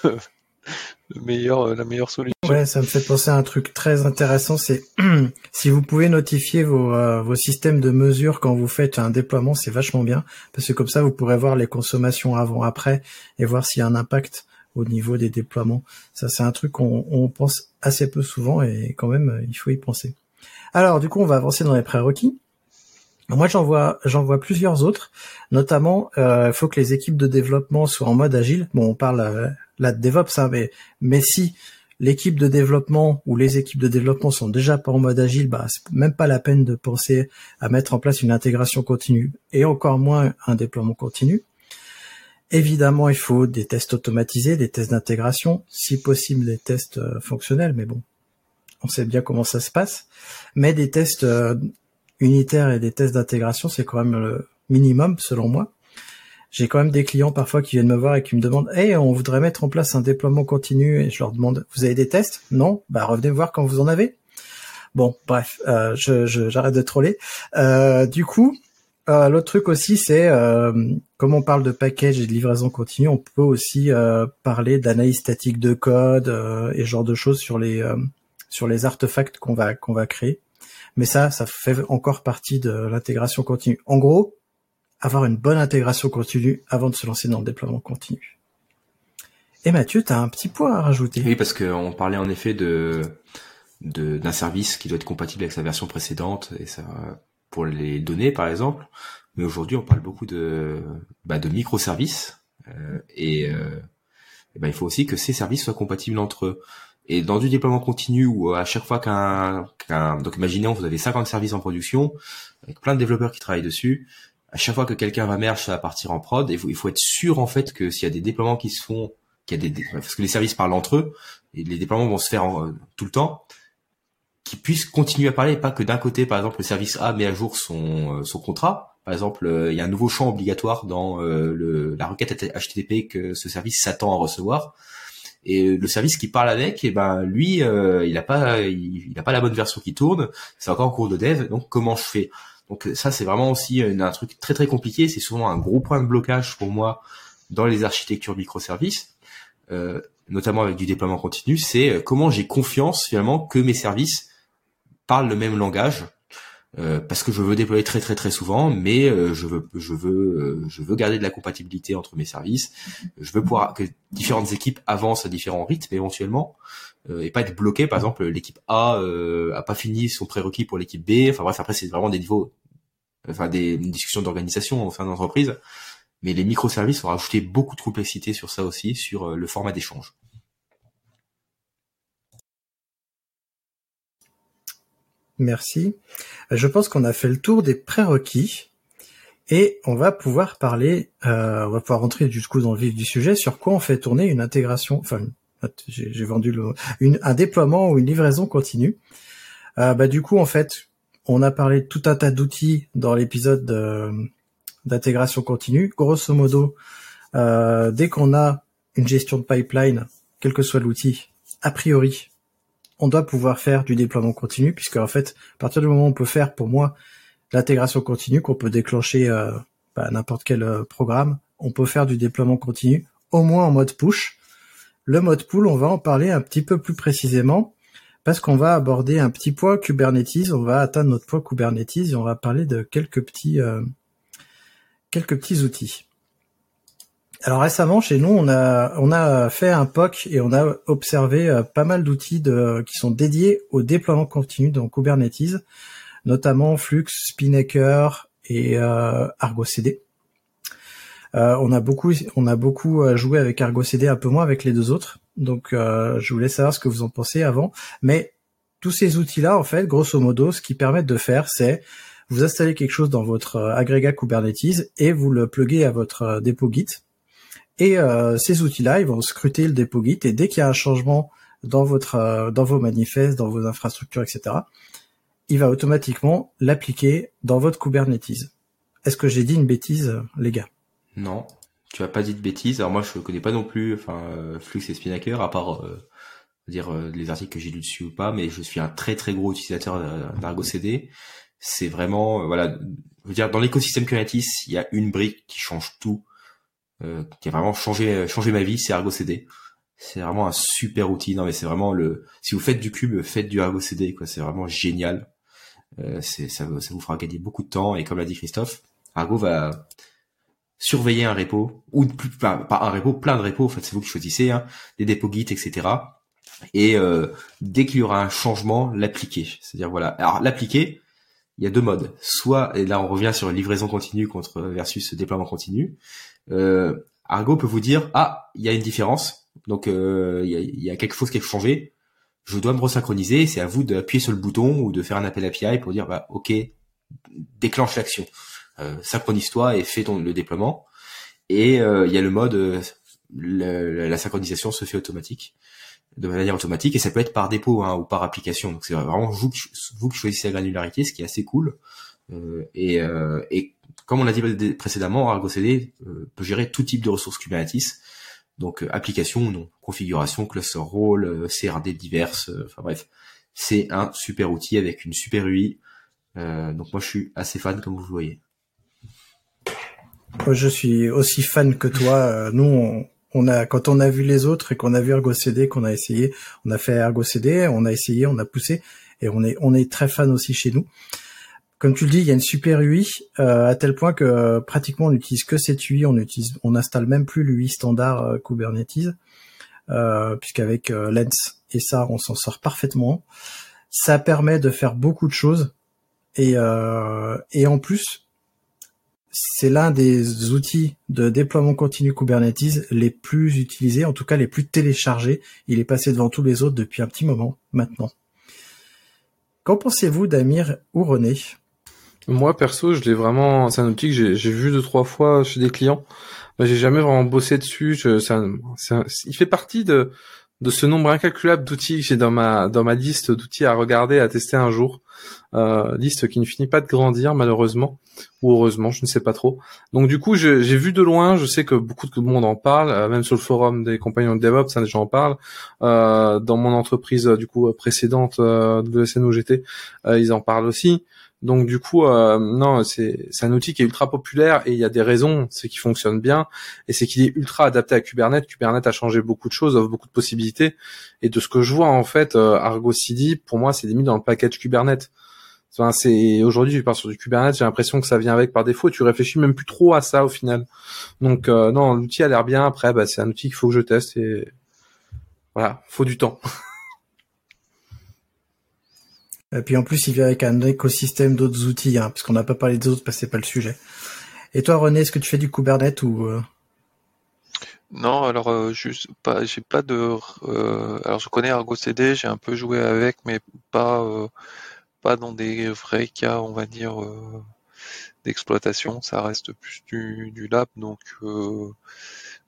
le meilleur, euh, la meilleure solution. Ouais, ça me fait penser à un truc très intéressant, c'est [CLEARS THROAT] si vous pouvez notifier vos, euh, vos systèmes de mesure quand vous faites un déploiement, c'est vachement bien, parce que comme ça, vous pourrez voir les consommations avant-après et voir s'il y a un impact au niveau des déploiements. Ça, c'est un truc qu'on on pense assez peu souvent et quand même, il faut y penser. Alors, du coup, on va avancer dans les prérequis. Moi, j'en vois, j'en vois plusieurs autres. Notamment, euh, il faut que les équipes de développement soient en mode agile. Bon, on parle là de DevOps, hein, mais, mais si l'équipe de développement ou les équipes de développement sont déjà pas en mode agile, bah c'est même pas la peine de penser à mettre en place une intégration continue et encore moins un déploiement continu. Évidemment, il faut des tests automatisés, des tests d'intégration, si possible des tests euh, fonctionnels, mais bon, on sait bien comment ça se passe. Mais des tests euh, unitaires et des tests d'intégration, c'est quand même le minimum selon moi j'ai quand même des clients parfois qui viennent me voir et qui me demandent Hey, on voudrait mettre en place un déploiement continu et je leur demande Vous avez des tests? Non Bah revenez voir quand vous en avez. Bon, bref, euh, j'arrête de troller. Euh, du coup, euh, l'autre truc aussi, c'est euh, comme on parle de package et de livraison continue, on peut aussi euh, parler d'analyse statique de code euh, et ce genre de choses sur les sur les artefacts qu'on va qu'on va créer. Mais ça, ça fait encore partie de l'intégration continue. En gros, avoir une bonne intégration continue avant de se lancer dans le déploiement continu. Et Mathieu, tu as un petit point à rajouter. Oui, parce qu'on parlait en effet de d'un service qui doit être compatible avec sa version précédente et ça pour les données par exemple. Mais aujourd'hui, on parle beaucoup de bah, de microservices euh, et, euh, ben, il faut aussi que ces services soient compatibles entre eux. Et dans du déploiement continu où à chaque fois qu'un qu'un donc imaginons vous avez 50 services en production avec plein de développeurs qui travaillent dessus, à chaque fois que quelqu'un va merge, ça va partir en prod. Et il faut être sûr en fait que s'il y a des déploiements qui se font, qu'il y a des parce que les services parlent entre eux et les déploiements vont se faire euh, tout le temps, qu'ils puissent continuer à parler, et pas que d'un côté, par exemple, le service A met à jour son euh, son contrat. Par exemple, euh, il y a un nouveau champ obligatoire dans le, la requête HTTP que ce service s'attend à recevoir. Et le service qui parle avec, et eh ben lui, il n'a pas, il a pas la bonne version qui tourne. C'est encore en cours de dev. Donc comment je fais? Donc ça, c'est vraiment aussi un truc très très compliqué. C'est souvent un gros point de blocage pour moi dans les architectures microservices, euh, notamment avec du déploiement continu. C'est euh, comment j'ai confiance finalement que mes services parlent le même langage. Euh, parce que je veux déployer très très très souvent, mais je veux je veux je veux garder de la compatibilité entre mes services. Je veux pouvoir que différentes équipes avancent à différents rythmes éventuellement. Euh, et pas être bloqué. Par exemple, l'équipe A euh, a pas fini son prérequis pour l'équipe B. Enfin bref, après c'est vraiment des niveaux, enfin des discussions d'organisation au sein d'entreprise. Mais les microservices ont rajouté beaucoup de complexité sur ça aussi, sur euh, le format d'échange. Merci. Je pense qu'on a fait le tour des prérequis et on va pouvoir parler, euh, on va pouvoir rentrer du coup dans le vif du sujet sur quoi on fait tourner une intégration, enfin j'ai vendu le, une, un déploiement ou une livraison continue. Euh, bah du coup en fait, on a parlé de tout un tas d'outils dans l'épisode d'intégration continue. Grosso modo, euh, dès qu'on a une gestion de pipeline, quel que soit l'outil, a priori, on doit pouvoir faire du déploiement continu, puisque en fait, à partir du moment où on peut faire, pour moi, l'intégration continue, qu'on peut déclencher euh, bah, n'importe quel euh, programme, on peut faire du déploiement continu, au moins en mode push. Le mode pull, on va en parler un petit peu plus précisément, parce qu'on va aborder un petit point Kubernetes, on va atteindre notre point Kubernetes et on va parler de quelques petits, euh, quelques petits outils. Alors récemment, chez nous, on a on a fait un POC et on a observé euh, pas mal d'outils qui sont dédiés au déploiement continu dans Kubernetes, notamment Flux, Spinnaker et euh, Argo CD. Euh, on a beaucoup on a beaucoup euh, joué avec Argo CD, un peu moins avec les deux autres. Donc je voulais savoir ce que vous en pensez avant. Mais tous ces outils-là, en fait, grosso modo, ce qu'ils permettent de faire, c'est vous installez quelque chose dans votre agrégat Kubernetes et vous le pluguez à votre dépôt Git et euh, ces outils-là, ils vont scruter le dépôt Git et dès qu'il y a un changement dans votre, euh, dans vos manifestes, dans vos infrastructures, etc., il va automatiquement l'appliquer dans votre Kubernetes. Est-ce que j'ai dit une bêtise, les gars? Non, tu as pas dit de bêtise. Alors moi, je connais pas non plus, enfin, euh, Flux et Spinnaker, à part dire les articles que j'ai lus dessus ou pas, mais je suis un très très gros utilisateur d'Argo CD. C'est vraiment, voilà, dire, dans l'écosystème Kubernetes, il y a une brique qui change tout qui a vraiment changé changé ma vie, c'est Argo CD. C'est vraiment un super outil. Non mais c'est vraiment le. Si vous faites du cube, faites du Argo CD quoi. C'est vraiment génial. Euh, ça, ça vous fera gagner beaucoup de temps et comme l'a dit Christophe, Argo va surveiller un repo ou pas, pas un repo, plein de repos. En fait, c'est vous qui choisissez hein, des dépôts Git, etc. Et euh, dès qu'il y aura un changement, l'appliquer. C'est-à-dire voilà. Alors l'appliquer, il y a deux modes. Soit et là on revient sur livraison continue contre versus déploiement continu. Euh, Argo peut vous dire ah il y a une différence, donc euh, il y, a, quelque chose qui a changé, je dois me resynchroniser, c'est à vous d'appuyer sur le bouton ou de faire un appel API pour dire bah ok déclenche l'action, euh, synchronise-toi et fais ton le déploiement. Et euh, il y a le mode euh, la, synchronisation se fait automatique de manière automatique et ça peut être par dépôt hein, ou par application. Donc c'est vraiment vous, qui choisissez la granularité, ce qui est assez cool. Euh, et, et comme on l'a dit précédemment, Argo CD euh, peut gérer tout type de ressources Kubernetes, donc euh, application ou non, configuration, cluster role, euh, CRD diverses, enfin bref, c'est un super outil avec une super UI. donc moi je suis assez fan comme vous le voyez. Je suis aussi fan que toi. Nous, a quand on a vu les autres et qu'on a vu Argo CD, qu'on a essayé, on a fait Argo CD, on a essayé, on a poussé et on est on est très fan aussi chez nous comme tu le dis, il y a une super UI euh, à tel point que euh, pratiquement on n'utilise que cette UI, on utilise, on n'installe même plus l'UI standard euh, Kubernetes, puisqu'avec Lens et ça, on s'en sort parfaitement. Ça permet de faire beaucoup de choses et et en plus, c'est l'un des outils de déploiement continu Kubernetes les plus utilisés, en tout cas les plus téléchargés. Il est passé devant tous les autres depuis un petit moment maintenant. Qu'en pensez-vous d'Amir ou René? Moi perso, je l'ai vraiment. C'est un outil que j'ai vu deux trois fois chez des clients. J'ai jamais vraiment bossé dessus. Je, il fait partie de de ce nombre incalculable d'outils que j'ai dans ma dans ma liste d'outils à regarder, à tester un jour. Euh, liste qui ne finit pas de grandir malheureusement ou heureusement, je ne sais pas trop. Donc du coup, j'ai vu de loin. Je sais que beaucoup de monde en parle, euh, même sur le forum des compagnons de DevOps, hein, des gens en parlent. Euh, dans mon entreprise du coup précédente de la SNOGT, ils en parlent aussi. Donc du coup, euh, non, c'est un outil qui est ultra populaire et il y a des raisons, c'est qu'il fonctionne bien et c'est qu'il est ultra adapté à Kubernetes. Kubernetes a changé beaucoup de choses, offre beaucoup de possibilités et de ce que je vois en fait, euh, Argo CD, pour moi, c'est mis dans le package Kubernetes. Enfin, c'est aujourd'hui, tu pars sur du Kubernetes, j'ai l'impression que ça vient avec par défaut. Et tu réfléchis même plus trop à ça au final. Donc euh, non, l'outil a l'air bien. Après, bah, c'est un outil qu'il faut que je teste et voilà, faut du temps. [LAUGHS] Et puis en plus, il vient avec un écosystème d'autres outils, hein, parce qu'on n'a pas parlé des autres parce que c'est pas le sujet. Et toi, René, est-ce que tu fais du Kubernetes ou euh? Non, alors euh, juste pas, j'ai pas de. Euh, alors je connais Argo CD, j'ai un peu joué avec, mais pas pas dans des vrais cas, on va dire, d'exploitation. Ça reste plus du, du lab, donc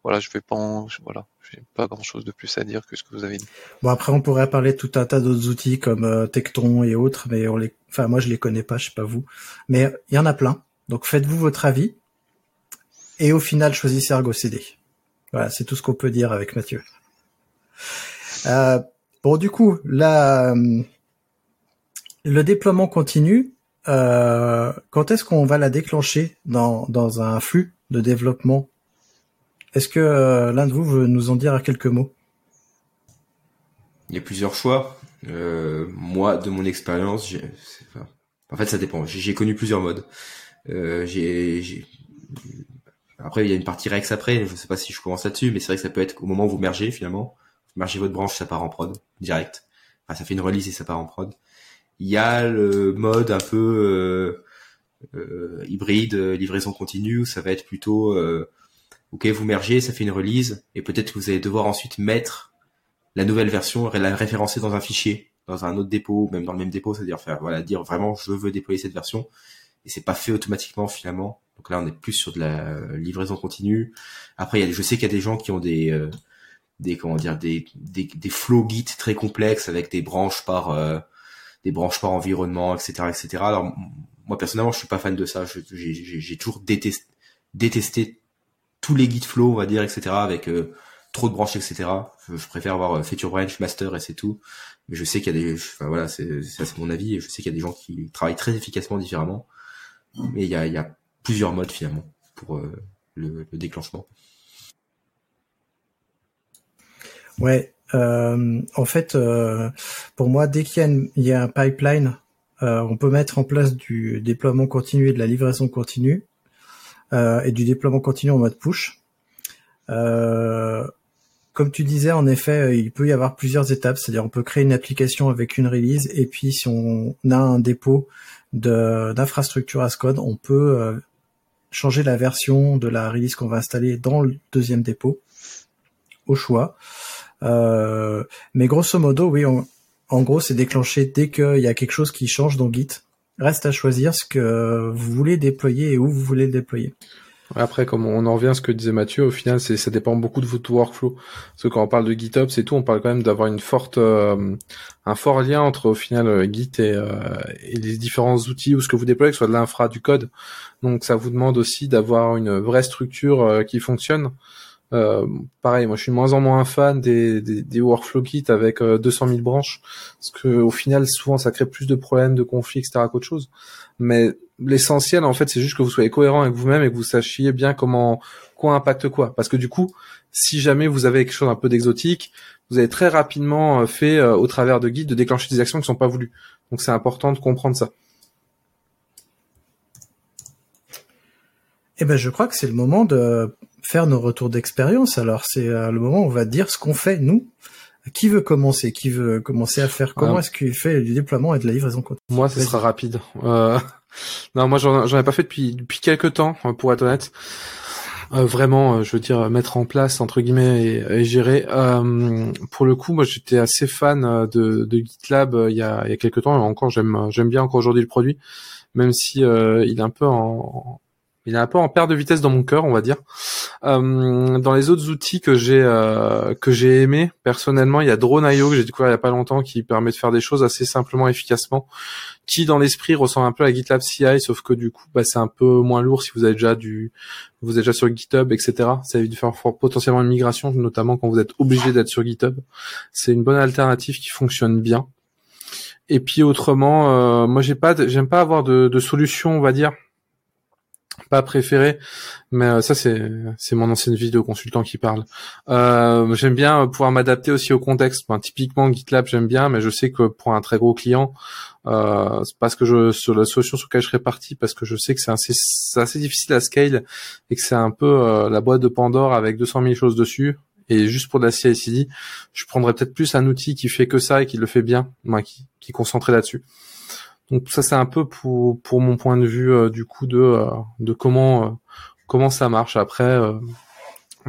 voilà, je vais pas, en, voilà, j'ai pas grand chose de plus à dire que ce que vous avez dit. Bon après on pourrait parler de tout un tas d'autres outils comme euh, et autres, mais on les, enfin moi je les connais pas, je sais pas vous, mais il y en a plein. Donc faites-vous votre avis et au final choisissez Argo CD. Voilà, c'est tout ce qu'on peut dire avec Mathieu. Euh, bon du coup là, euh, le déploiement continue. Euh, quand est-ce qu'on va la déclencher dans, dans un flux de développement? Est-ce que euh, l'un de vous veut nous en dire quelques mots? Il y a plusieurs choix. Euh, moi, de mon expérience, enfin, en fait, ça dépend. J'ai connu plusieurs modes. Euh, après, il y a une partie Rex après. Je sais pas si je commence là-dessus, mais c'est vrai que ça peut être au moment où vous mergez finalement. Vous mergez votre branche, ça part en prod direct. Enfin, ça fait une release et ça part en prod. Il y a le mode un peu euh, hybride, livraison continue, où ça va être plutôt ok, vous mergez, ça fait une release, et peut-être que vous allez devoir ensuite mettre la nouvelle version, la référencer dans un fichier, dans un autre dépôt, même dans le même dépôt, c'est-à-dire faire, voilà, dire vraiment, je veux déployer cette version, et c'est pas fait automatiquement finalement. Donc là, on est plus sur de la livraison continue. Après, il y a, je sais qu'il y a des gens qui ont des, euh, des comment dire, des, des, des flow Git très complexes avec des branches par, euh, des branches par environnement, etc., etc. Alors moi personnellement, je suis pas fan de ça. J'ai toujours détesté, détesté tous les guides flow, on va dire, etc., avec euh, trop de branches, etc. Je, préfère avoir euh, feature branch, master et c'est tout. Mais je sais qu'il y a des, enfin voilà, c'est c'est mon avis. Et je sais qu'il y a des gens qui travaillent très efficacement différemment. Mais il y a, y a plusieurs modes finalement pour euh, le, le, déclenchement. Ouais, en fait, pour moi, dès qu'il y, a un pipeline, on peut mettre en place du déploiement continu et de la livraison continue euh, et du déploiement continu en mode push. Euh, comme tu disais, en effet, euh, il peut y avoir plusieurs étapes. C'est-à-dire, on peut créer une application avec une release, et puis si on a un dépôt d'infrastructure as code, on peut changer la version de la release qu'on va installer dans le deuxième dépôt, au choix. Euh, mais grosso modo, oui, en gros, c'est déclenché dès qu'il y a quelque chose qui change dans Git. Reste à choisir ce que vous voulez déployer et où vous voulez le déployer. Après, comme on en revient à ce que disait Mathieu, au final, c'est ça dépend beaucoup de votre workflow. Parce que quand on parle de GitHub, c'est tout, on parle quand même d'avoir une forte, euh, un fort lien entre au final euh, Git et, et, les différents outils ou ce que vous déployez, que ce soit de l'infra, du code. Donc, ça vous demande aussi d'avoir une vraie structure qui fonctionne. Euh, pareil, moi je suis de moins en moins fan des, des, workflow kits avec 200 000 branches, parce que au final souvent ça crée plus de problèmes, de conflits, etc. qu'autre chose. Mais l'essentiel en fait c'est juste que vous soyez cohérent avec vous-même et que vous sachiez bien comment quoi impacte quoi. Parce que du coup, si jamais vous avez quelque chose un peu d'exotique, vous avez très rapidement euh, fait euh, au travers de guides de déclencher des actions qui sont pas voulues. Donc c'est important de comprendre ça. Eh ben, je crois que c'est le moment de faire nos retours d'expérience. Alors, c'est euh, le moment où on va dire ce qu'on fait, nous. Qui veut commencer? Qui veut commencer à faire? Comment est-ce qu'il fait du déploiement et de la livraison continue? Moi, ce sera rapide. Euh... [LAUGHS] Non, moi, j'en ai pas fait depuis depuis quelques temps, pour être honnête. Euh, vraiment, euh, je veux dire, mettre en place entre guillemets et, gérer. Euh, pour le coup, moi, j'étais assez fan de, de GitLab il y a il y a quelques temps. Et encore, j'aime j'aime bien encore aujourd'hui le produit, même si il est un peu en, il est un peu en perte de vitesse dans mon cœur, on va dire. Euh, dans les autres outils que j'ai euh, que j'ai aimé personnellement, il y a Drone.io que j'ai découvert il y a pas longtemps qui permet de faire des choses assez simplement, efficacement, qui dans l'esprit ressemble un peu à GitLab CI, sauf que du coup, bah, c'est un peu moins lourd si vous avez déjà du, vous êtes déjà sur GitHub, etc. Ça évite de faire potentiellement une migration, notamment quand vous êtes obligé d'être sur GitHub. C'est une bonne alternative qui fonctionne bien. Et puis autrement, euh, moi j'ai pas, j'aime pas avoir de, de solution, on va dire pas préféré, mais euh, ça c'est c'est mon ancienne vie de consultant qui parle. Euh, j'aime bien pouvoir m'adapter aussi au contexte. typiquement GitLab j'aime bien, mais je sais que pour un très gros client, euh, c'est parce que je sur la solution sur laquelle je parti, parce que je sais que c'est assez c'est assez difficile à scale et que c'est un peu la boîte de Pandore avec 200 000 choses dessus. Et juste pour de la CI/CD, je prendrais peut-être plus un outil qui fait que ça et qui le fait bien, moi, qui, qui est concentré là-dessus. Donc ça c'est un peu pour pour mon point de vue euh, du coup de euh, de comment euh, comment ça marche. Après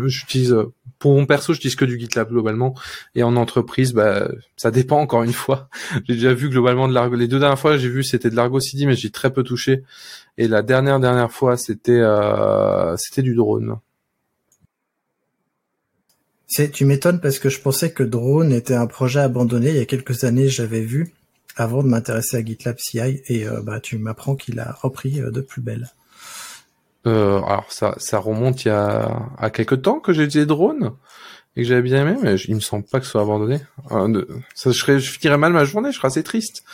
J'utilise euh, pour mon perso, j'utilise que du GitLab globalement, et en entreprise, bah ça dépend encore une fois. [LAUGHS] j'ai déjà vu globalement de l'Argo. Les deux dernières fois, j'ai vu c'était de l'Argo CD, mais j'ai très peu touché. Et la dernière dernière fois, c'était euh, c'était du drone. Tu m'étonnes parce que je pensais que drone était un projet abandonné il y a quelques années. J'avais vu avant de m'intéresser à GitLab CI et euh, bah tu m'apprends qu'il a repris de plus belle. Euh, alors ça, ça remonte il y a à quelques temps que j'ai utilisé drone et que j'avais bien aimé, mais il me semble pas que ce soit abandonné. Euh, ça, je, serais, je finirais mal ma journée, je serais assez triste.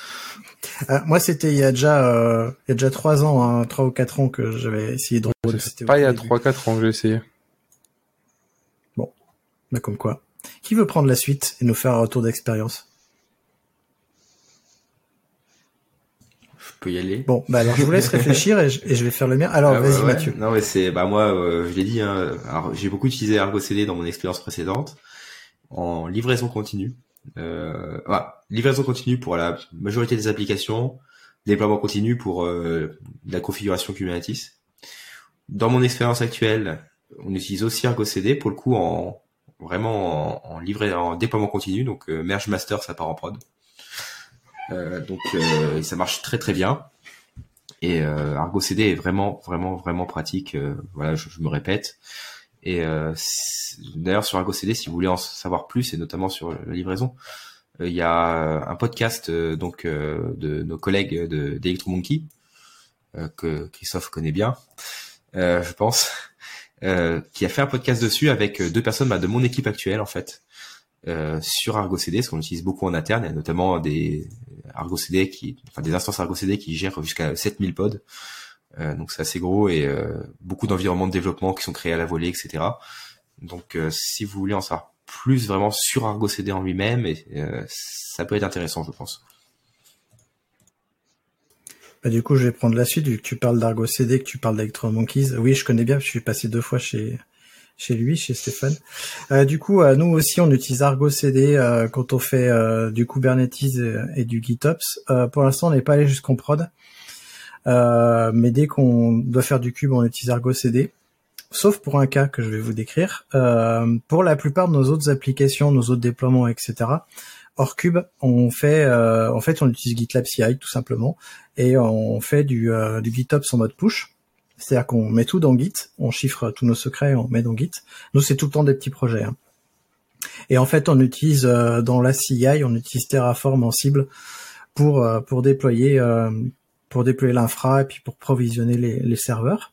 Euh, moi, c'était il y a déjà, euh, il y a déjà trois ans, hein, trois ou quatre ans que j'avais essayé drone. C'était pas il y a trois, quatre ans que j'ai essayé. Bon, bah comme quoi. Qui veut prendre la suite et nous faire un retour d'expérience? Peux y aller. Bon, bah alors je vous laisse [LAUGHS] réfléchir et je, vais faire le mien. Alors ah, vas-y Mathieu. Non mais c'est bah moi euh, je l'ai dit hein, alors j'ai beaucoup utilisé Argo CD dans mon expérience précédente en livraison continue. Euh, voilà, livraison continue pour la majorité des applications, déploiement continu pour euh, la configuration Kubernetes. Dans mon expérience actuelle, on utilise aussi Argo CD pour le coup en vraiment en, en en déploiement continu donc euh, merge master ça part en prod. Euh, donc euh, ça marche très très bien. Et euh, Argo CD est vraiment vraiment vraiment pratique. voilà, je, me répète. Et d'ailleurs sur Argo CD, si vous voulez en savoir plus, et notamment sur la livraison, il y a un podcast donc de nos collègues de d'ElectroMonkey que Christophe connaît bien, je pense, qui a fait un podcast dessus avec deux personnes bah, de mon équipe actuelle en fait. Euh, sur Argo CD, parce qu'on utilise beaucoup en interne, a notamment des Argo CD qui, enfin des instances Argo CD qui gèrent jusqu'à 7000 pods. Euh, donc c'est assez gros et euh, beaucoup d'environnements de développement qui sont créés à la volée, etc. Donc si vous voulez en savoir plus vraiment sur Argo CD en lui-même, ça peut être intéressant, je pense. Bah, du coup, je vais prendre la suite, vu que tu parles d'Argo CD, que tu parles d'ElectroMonkeys. Oui, je connais bien, je suis passé deux fois chez, chez lui, chez Stéphane. Euh, du coup, euh, nous aussi, on utilise Argo CD euh, quand on fait du Kubernetes et, du GitOps. pour l'instant, on n'est pas allé jusqu'en prod, mais dès qu'on doit faire du cube, on utilise Argo CD. Sauf pour un cas que je vais vous décrire. pour la plupart de nos autres applications, nos autres déploiements, etc. Hors cube, on fait, en fait, on utilise GitLab CI tout simplement, et on fait du, du GitOps en mode push. C'est-à-dire qu'on met tout dans Git, on chiffre tous nos secrets, on met dans Git. Nous, c'est tout le temps des petits projets. Hein. Et en fait, on utilise euh, dans la CI, on utilise Terraform en cible pour euh, pour déployer euh, pour déployer l'infra et puis pour provisionner les, serveurs.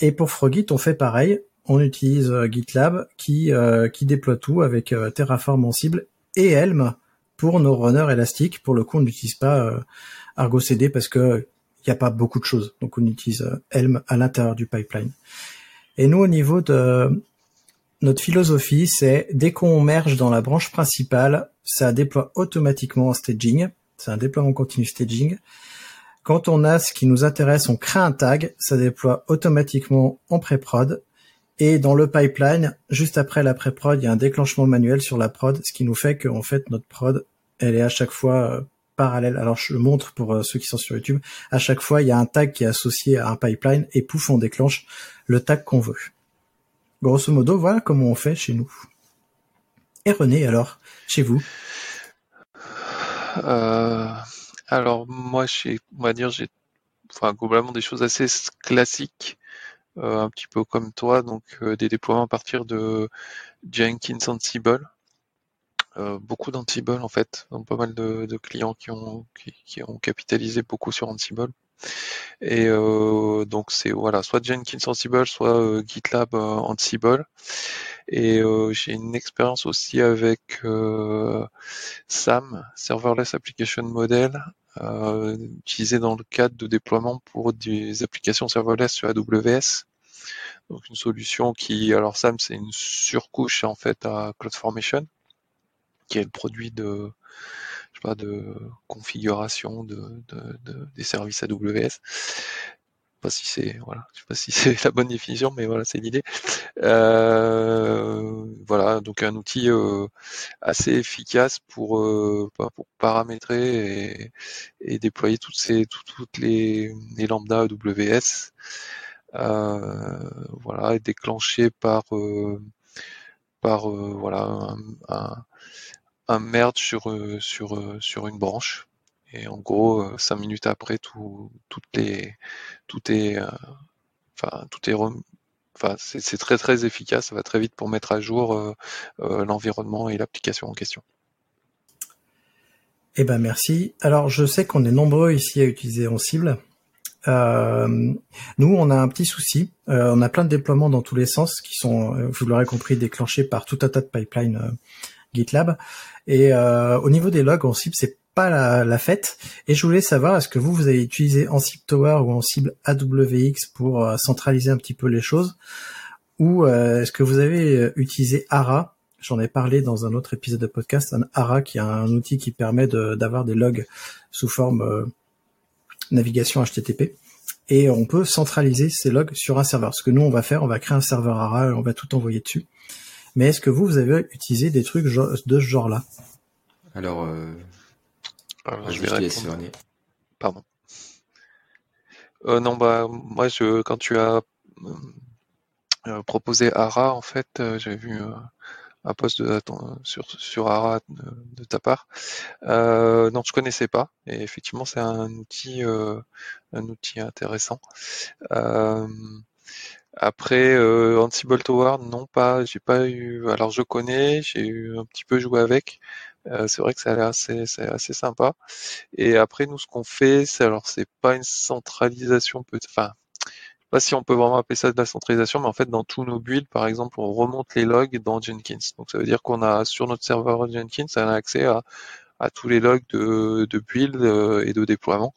et pour Frogit, on fait pareil. On utilise GitLab qui qui déploie tout avec Terraform en cible et Helm pour nos runners élastiques. Pour le coup, on n'utilise pas Argo CD parce que il n'y a pas beaucoup de choses. Donc on utilise euh, Helm à l'intérieur du pipeline. Et nous, au niveau de notre philosophie, c'est dès qu'on merge dans la branche principale, ça déploie automatiquement en staging. C'est un déploiement continu staging. Quand on a ce qui nous intéresse, on crée un tag, ça déploie automatiquement en pré-prod. Et dans le pipeline, juste après la pré-prod, il y a un déclenchement manuel sur la prod, ce qui nous fait que fait notre prod, elle est à chaque fois euh, parallèle. Alors je le montre pour euh, ceux qui sont sur YouTube. À chaque fois, il y a un tag qui est associé à un pipeline et pouf, on déclenche le tag qu'on veut. Grosso modo, voilà comment on fait chez nous. Et René, alors, chez vous? Euh, Alors moi, on va dire, j'ai, enfin globalement des choses assez classiques, euh, un petit peu comme toi, donc des déploiements à partir de Jenkins Ansible. Euh, beaucoup d'Ansible en fait, donc pas mal de, clients qui ont qui, ont capitalisé beaucoup sur Ansible. Et euh, donc c'est voilà, soit Jenkins Ansible, soit euh, GitLab Ansible. Et j'ai une expérience aussi avec SAM, Serverless Application Model, utilisé dans le cadre de déploiement pour des applications serverless sur AWS. Donc une solution qui, alors SAM, c'est une surcouche en fait à CloudFormation qui est le produit de, je sais pas, de configuration de, des services AWS. Pas si c'est voilà, je sais pas si [LAUGHS] c'est la bonne définition, mais voilà, c'est l'idée. Euh, voilà, donc un outil euh, assez efficace pour euh, bah, pour paramétrer et, déployer toutes ces toutes, les, les lambda AWS voilà, est déclenché par par voilà un, merge sur sur sur une branche. Et en gros, cinq minutes après, tout, les, tout est, enfin, tout est enfin, c'est très très efficace, ça va très vite pour mettre à jour euh, euh, l'environnement et l'application en question. Eh ben merci. Alors je sais qu'on est nombreux ici à utiliser Ansible. Euh, nous, on a un petit souci. on a plein de déploiements dans tous les sens qui sont, vous l'aurez compris, déclenchés par tout un tas de pipelines GitLab. Et au niveau des logs, Ansible, c'est pas la, fête. Et je voulais savoir, est-ce que vous, vous avez utilisé Ansible Tower ou Ansible AWX pour euh, centraliser un petit peu les choses? Ou euh, est-ce que vous avez euh, utilisé ARA J'en ai parlé dans un autre épisode de podcast, un ARA qui est un outil qui permet d'avoir des logs sous forme navigation HTTP. Et on peut centraliser ces logs sur un serveur. Ce que nous, on va faire, on va créer un serveur ARA et on va tout envoyer dessus. Mais est-ce que vous, vous avez utilisé des trucs de ce genre-là? Alors, je vais répondre. Pardon. Euh, non, bah moi, je, quand tu as euh, euh, proposé ARA, en fait, j'ai vu un post de, sur, sur ARA de, ta part. non, je connaissais pas. Et effectivement, c'est un outil, un outil intéressant. Après, Ansible Tower, non pas, j'ai pas eu. Alors je connais, j'ai eu un petit peu joué avec. Euh, c'est vrai que ça a l'air assez, assez sympa. Et après, nous, ce qu'on fait, c'est alors c'est pas une centralisation, peut enfin, pas si on peut vraiment appeler ça de la centralisation, mais en fait, dans tous nos builds, par exemple, on remonte les logs dans Jenkins. Donc, ça veut dire qu'on a sur notre serveur Jenkins, on a accès à, à tous les logs de, de build euh, et de déploiement.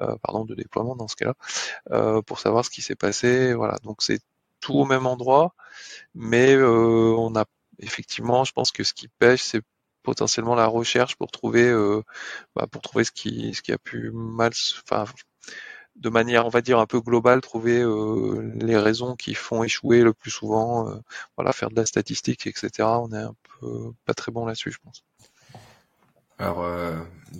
Euh, pardon, de déploiement dans ce cas-là, euh, pour savoir ce qui s'est passé. Voilà, donc c'est tout au même endroit, mais euh, on a effectivement, je pense que ce qui pêche, c'est potentiellement la recherche pour trouver bah, pour trouver ce qui ce qui a pu mal enfin de manière on va dire un peu globale trouver les raisons qui font échouer le plus souvent voilà faire de la statistique etc on est un peu pas très bon là-dessus je pense alors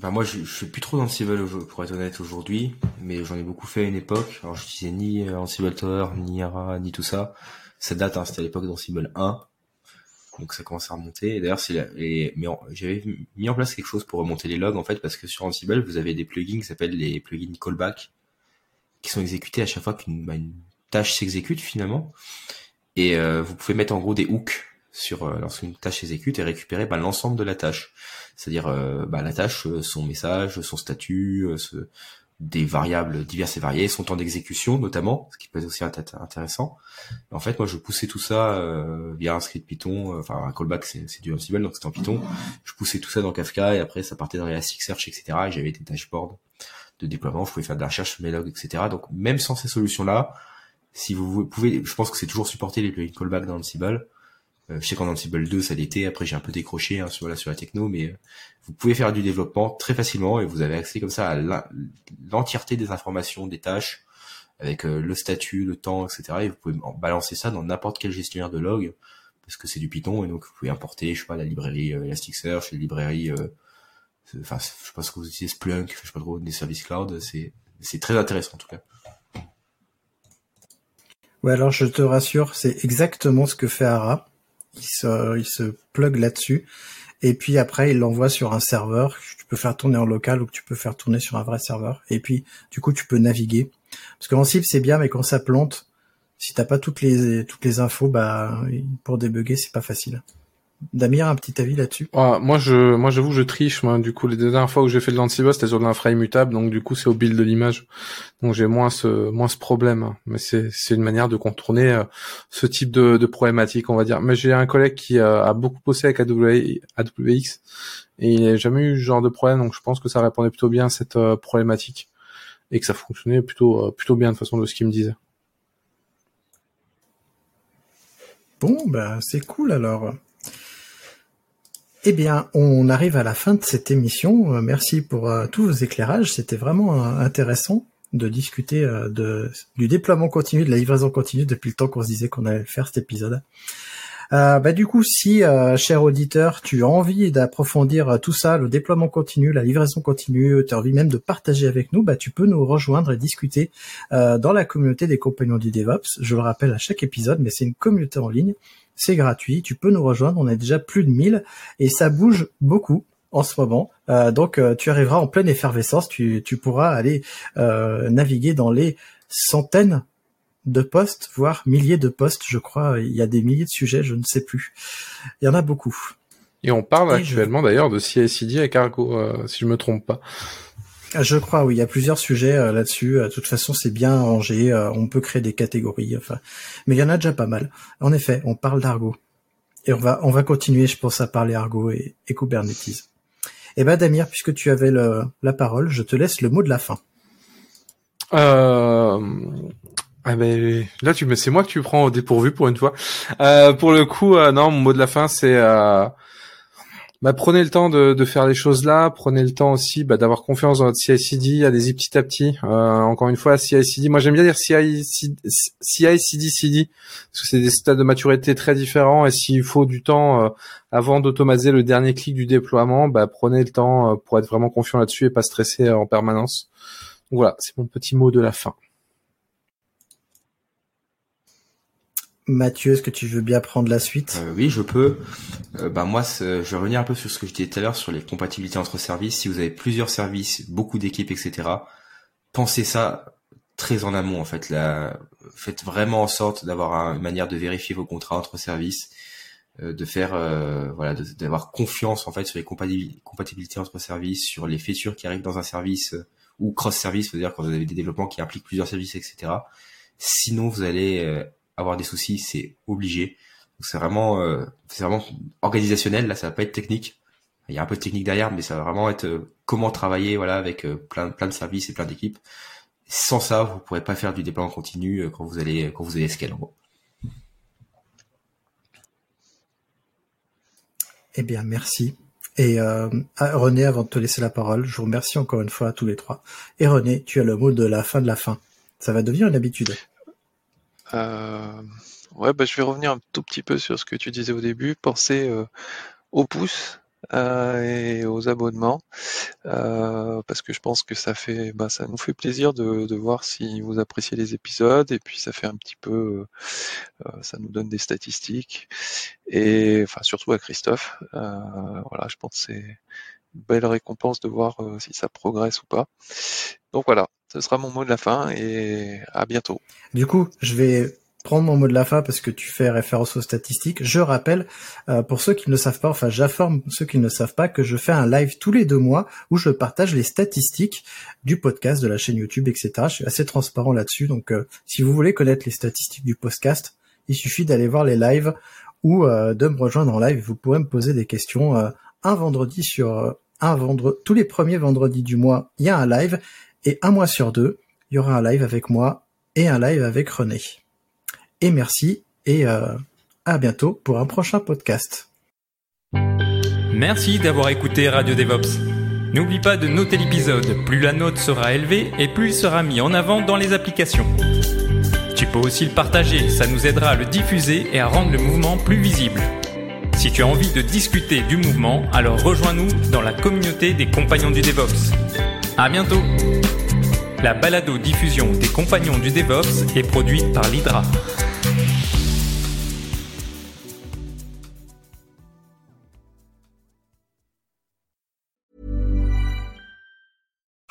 bah moi je, je suis plus trop dans Civil pour être honnête aujourd'hui mais j'en ai beaucoup fait à une époque alors je disais ni Ansible Tower ni Ara ni tout ça ça date hein, c'était à l'époque d'Ansible 1 donc ça commence à remonter. D'ailleurs, j'avais mis en place quelque chose pour remonter les logs en fait, parce que sur Ansible, vous avez des plugins qui s'appellent les plugins callback, qui sont exécutés à chaque fois qu'une bah, tâche s'exécute finalement. Et euh, vous pouvez mettre en gros des hooks sur euh, lorsqu'une tâche s'exécute et récupérer bah, l'ensemble de la tâche, c'est-à-dire euh, bah, la tâche, son message, son statut, ce, des variables diverses et variées, son temps d'exécution notamment, ce qui peut être aussi intéressant. En fait, moi, je poussais tout ça euh, via un script Python, euh, enfin un callback, c'est du Ansible, donc c'était en Python. Je poussais tout ça dans Kafka et après ça partait dans Elasticsearch, etc. Et j'avais des dashboards de déploiement, je pouvais faire de la recherche sur mes logs, etc. Donc même sans ces solutions-là, si vous pouvez, je pense que c'est toujours supporté les plugins callback dans Ansible. Euh, je sais qu'en Ansible 2 ça l'était, après j'ai un peu décroché hein, sur la sur la techno, mais euh, vous pouvez faire du développement très facilement et vous avez accès comme ça à l'entièreté des informations, des tâches, avec euh, le statut, le temps, etc. Et vous pouvez balancer ça dans n'importe quel gestionnaire de log parce que c'est du Python et donc vous pouvez importer, je sais pas, la librairie Elasticsearch, les librairies, enfin je sais pas ce que vous utilisez Splunk, je sais pas trop des services cloud, c'est c'est très intéressant en tout cas. Ouais, alors je te rassure, c'est exactement ce que fait Ara il se, il se plug là-dessus. Et puis après, il l'envoie sur un serveur que tu peux faire tourner en local ou que tu peux faire tourner sur un vrai serveur. Et puis, du coup, tu peux naviguer. Parce qu'en cible, c'est bien, mais quand ça plante, si t'as pas toutes les toutes les infos, bah pour débugger, c'est pas facile. Damir, un petit avis là-dessus? Ah, Moi, je, moi, j'avoue, je triche. Moi, du coup, les dernières fois où j'ai fait de l'ansible, c'était sur de l'infra immutable, donc du coup, c'est au build de l'image. Donc, j'ai moins ce, moins ce problème. Mais c'est, c'est une manière de contourner euh, ce type de, de problématique, on va dire. Mais j'ai un collègue qui euh, a beaucoup bossé avec AWX et il n'a jamais eu ce genre de problème, donc je pense que ça répondait plutôt bien à cette euh, problématique et que ça fonctionnait plutôt, plutôt bien de façon de ce qu'il me disait. Bon, bah, c'est cool alors. Eh bien, on arrive à la fin de cette émission. Euh, merci pour euh, tous vos éclairages. C'était vraiment euh, intéressant de discuter du déploiement continu, de la livraison continue depuis le temps qu'on se disait qu'on allait faire cet épisode. Euh, bah du coup, si euh, cher auditeur, tu as envie d'approfondir euh, tout ça, le déploiement continu, la livraison continue, tu as envie même de partager avec nous, bah tu peux nous rejoindre et discuter euh, dans la communauté des compagnons du DevOps. Je le rappelle à chaque épisode, mais c'est une communauté en ligne, c'est gratuit, tu peux nous rejoindre, on est déjà plus de 1000 et ça bouge beaucoup en ce moment. Euh, donc tu arriveras en pleine effervescence, tu, pourras aller naviguer dans les centaines de postes, voire milliers de postes, je crois. Il y a des milliers de sujets, je ne sais plus. Il y en a beaucoup. Et on parle Et je- actuellement d'ailleurs de CI/CD avec Argo, euh, si je me trompe pas. Je crois, oui, il y a plusieurs sujets euh, là-dessus. Euh, De toute façon, c'est bien rangé. euh, on peut créer des catégories. Enfin, mais il y en a déjà pas mal. En effet, on parle d'Argo. Et on va, on va continuer, je pense, à parler Argo et, et Kubernetes. Eh ben, Damir, puisque tu avais le, la parole, je te laisse le mot de la fin. Euh... Ah ben là tu me c'est moi que tu prends au dépourvu pour une fois. Euh, pour le coup euh, non mon mot de la fin c'est euh... bah, prenez le temps de, de faire les choses là, prenez le temps aussi bah, d'avoir confiance dans votre CI/CD, allez-y petit à petit. Euh, encore une fois CI/CD, moi j'aime bien dire CI/CD, CI/CD, parce que c'est des stades de maturité très différents et s'il faut du temps euh, avant d'automatiser le dernier clic du déploiement, bah, prenez le temps euh, pour être vraiment confiant là-dessus et pas stresser en permanence. Donc voilà, c'est mon petit mot de la fin. Mathieu, est-ce que tu veux bien prendre la suite? Euh, oui, je peux. Euh, bah moi, je vais revenir un peu sur ce que je disais tout à l'heure sur les compatibilités entre services. Si vous avez plusieurs services, beaucoup d'équipes, etc., pensez ça très en amont en fait. Faites vraiment en sorte d'avoir un- une manière de vérifier vos contrats entre services, euh, de faire euh, voilà, d'avoir confiance en fait sur les compatibili- compatibilités entre services, sur les features qui arrivent dans un service euh, ou cross service, c'est-à-dire quand vous avez des développements qui impliquent plusieurs services, etc. Sinon, vous allez euh, avoir des soucis, c'est obligé. C'est vraiment, euh, vraiment organisationnel. Là, ça va pas être technique. Il y a un peu de technique derrière, mais ça va vraiment être euh, comment travailler, voilà, avec euh, plein, plein de services et plein d'équipes. Sans ça, vous pourrez pas faire du déploiement continu quand vous allez, quand vous allez scale. Eh bien, merci. Et ah, René, avant de te laisser la parole, je vous remercie encore une fois à tous les trois. Et René, tu as le mot de la fin de la fin. Ça va devenir une habitude. Euh, ouais, bah, je vais revenir un tout petit peu sur ce que tu disais au début. Pensez euh, aux pouces euh, et aux abonnements, euh, parce que je pense que ça fait, bah, ça nous fait plaisir de, de voir si vous appréciez les épisodes, et puis ça fait un petit peu, euh, ça nous donne des statistiques, et enfin surtout à Christophe. Euh, voilà, je pense que c'est une belle récompense de voir euh, si ça progresse ou pas. Donc voilà, ce sera mon mot de la fin, et à bientôt. Du coup, je vais prendre mon mot de la fin parce que tu fais référence aux statistiques. Je rappelle, euh, pour ceux qui ne le savent pas, enfin j'informe ceux qui ne le savent pas, que je fais un live tous les deux mois où je partage les statistiques du podcast, de la chaîne YouTube, etc. Je suis assez transparent là-dessus, donc euh, si vous voulez connaître les statistiques du podcast, il suffit d'aller voir les lives ou euh, de me rejoindre en live. Vous pourrez me poser des questions euh, un vendredi sur un vendredi, tous les premiers vendredis du mois, il y a un live et un mois sur deux, il y aura un live avec moi et un live avec René. Et merci et euh, à bientôt pour un prochain podcast. Merci d'avoir écouté Radio DevOps. N'oublie pas de noter l'épisode, plus la note sera élevée et plus il sera mis en avant dans les applications. Tu peux aussi le partager, ça nous aidera à le diffuser et à rendre le mouvement plus visible. Si tu as envie de discuter du mouvement, alors rejoins-nous dans la communauté des compagnons du DevOps. À bientôt! La balado-diffusion des compagnons du DevOps est produite par l'Hydra.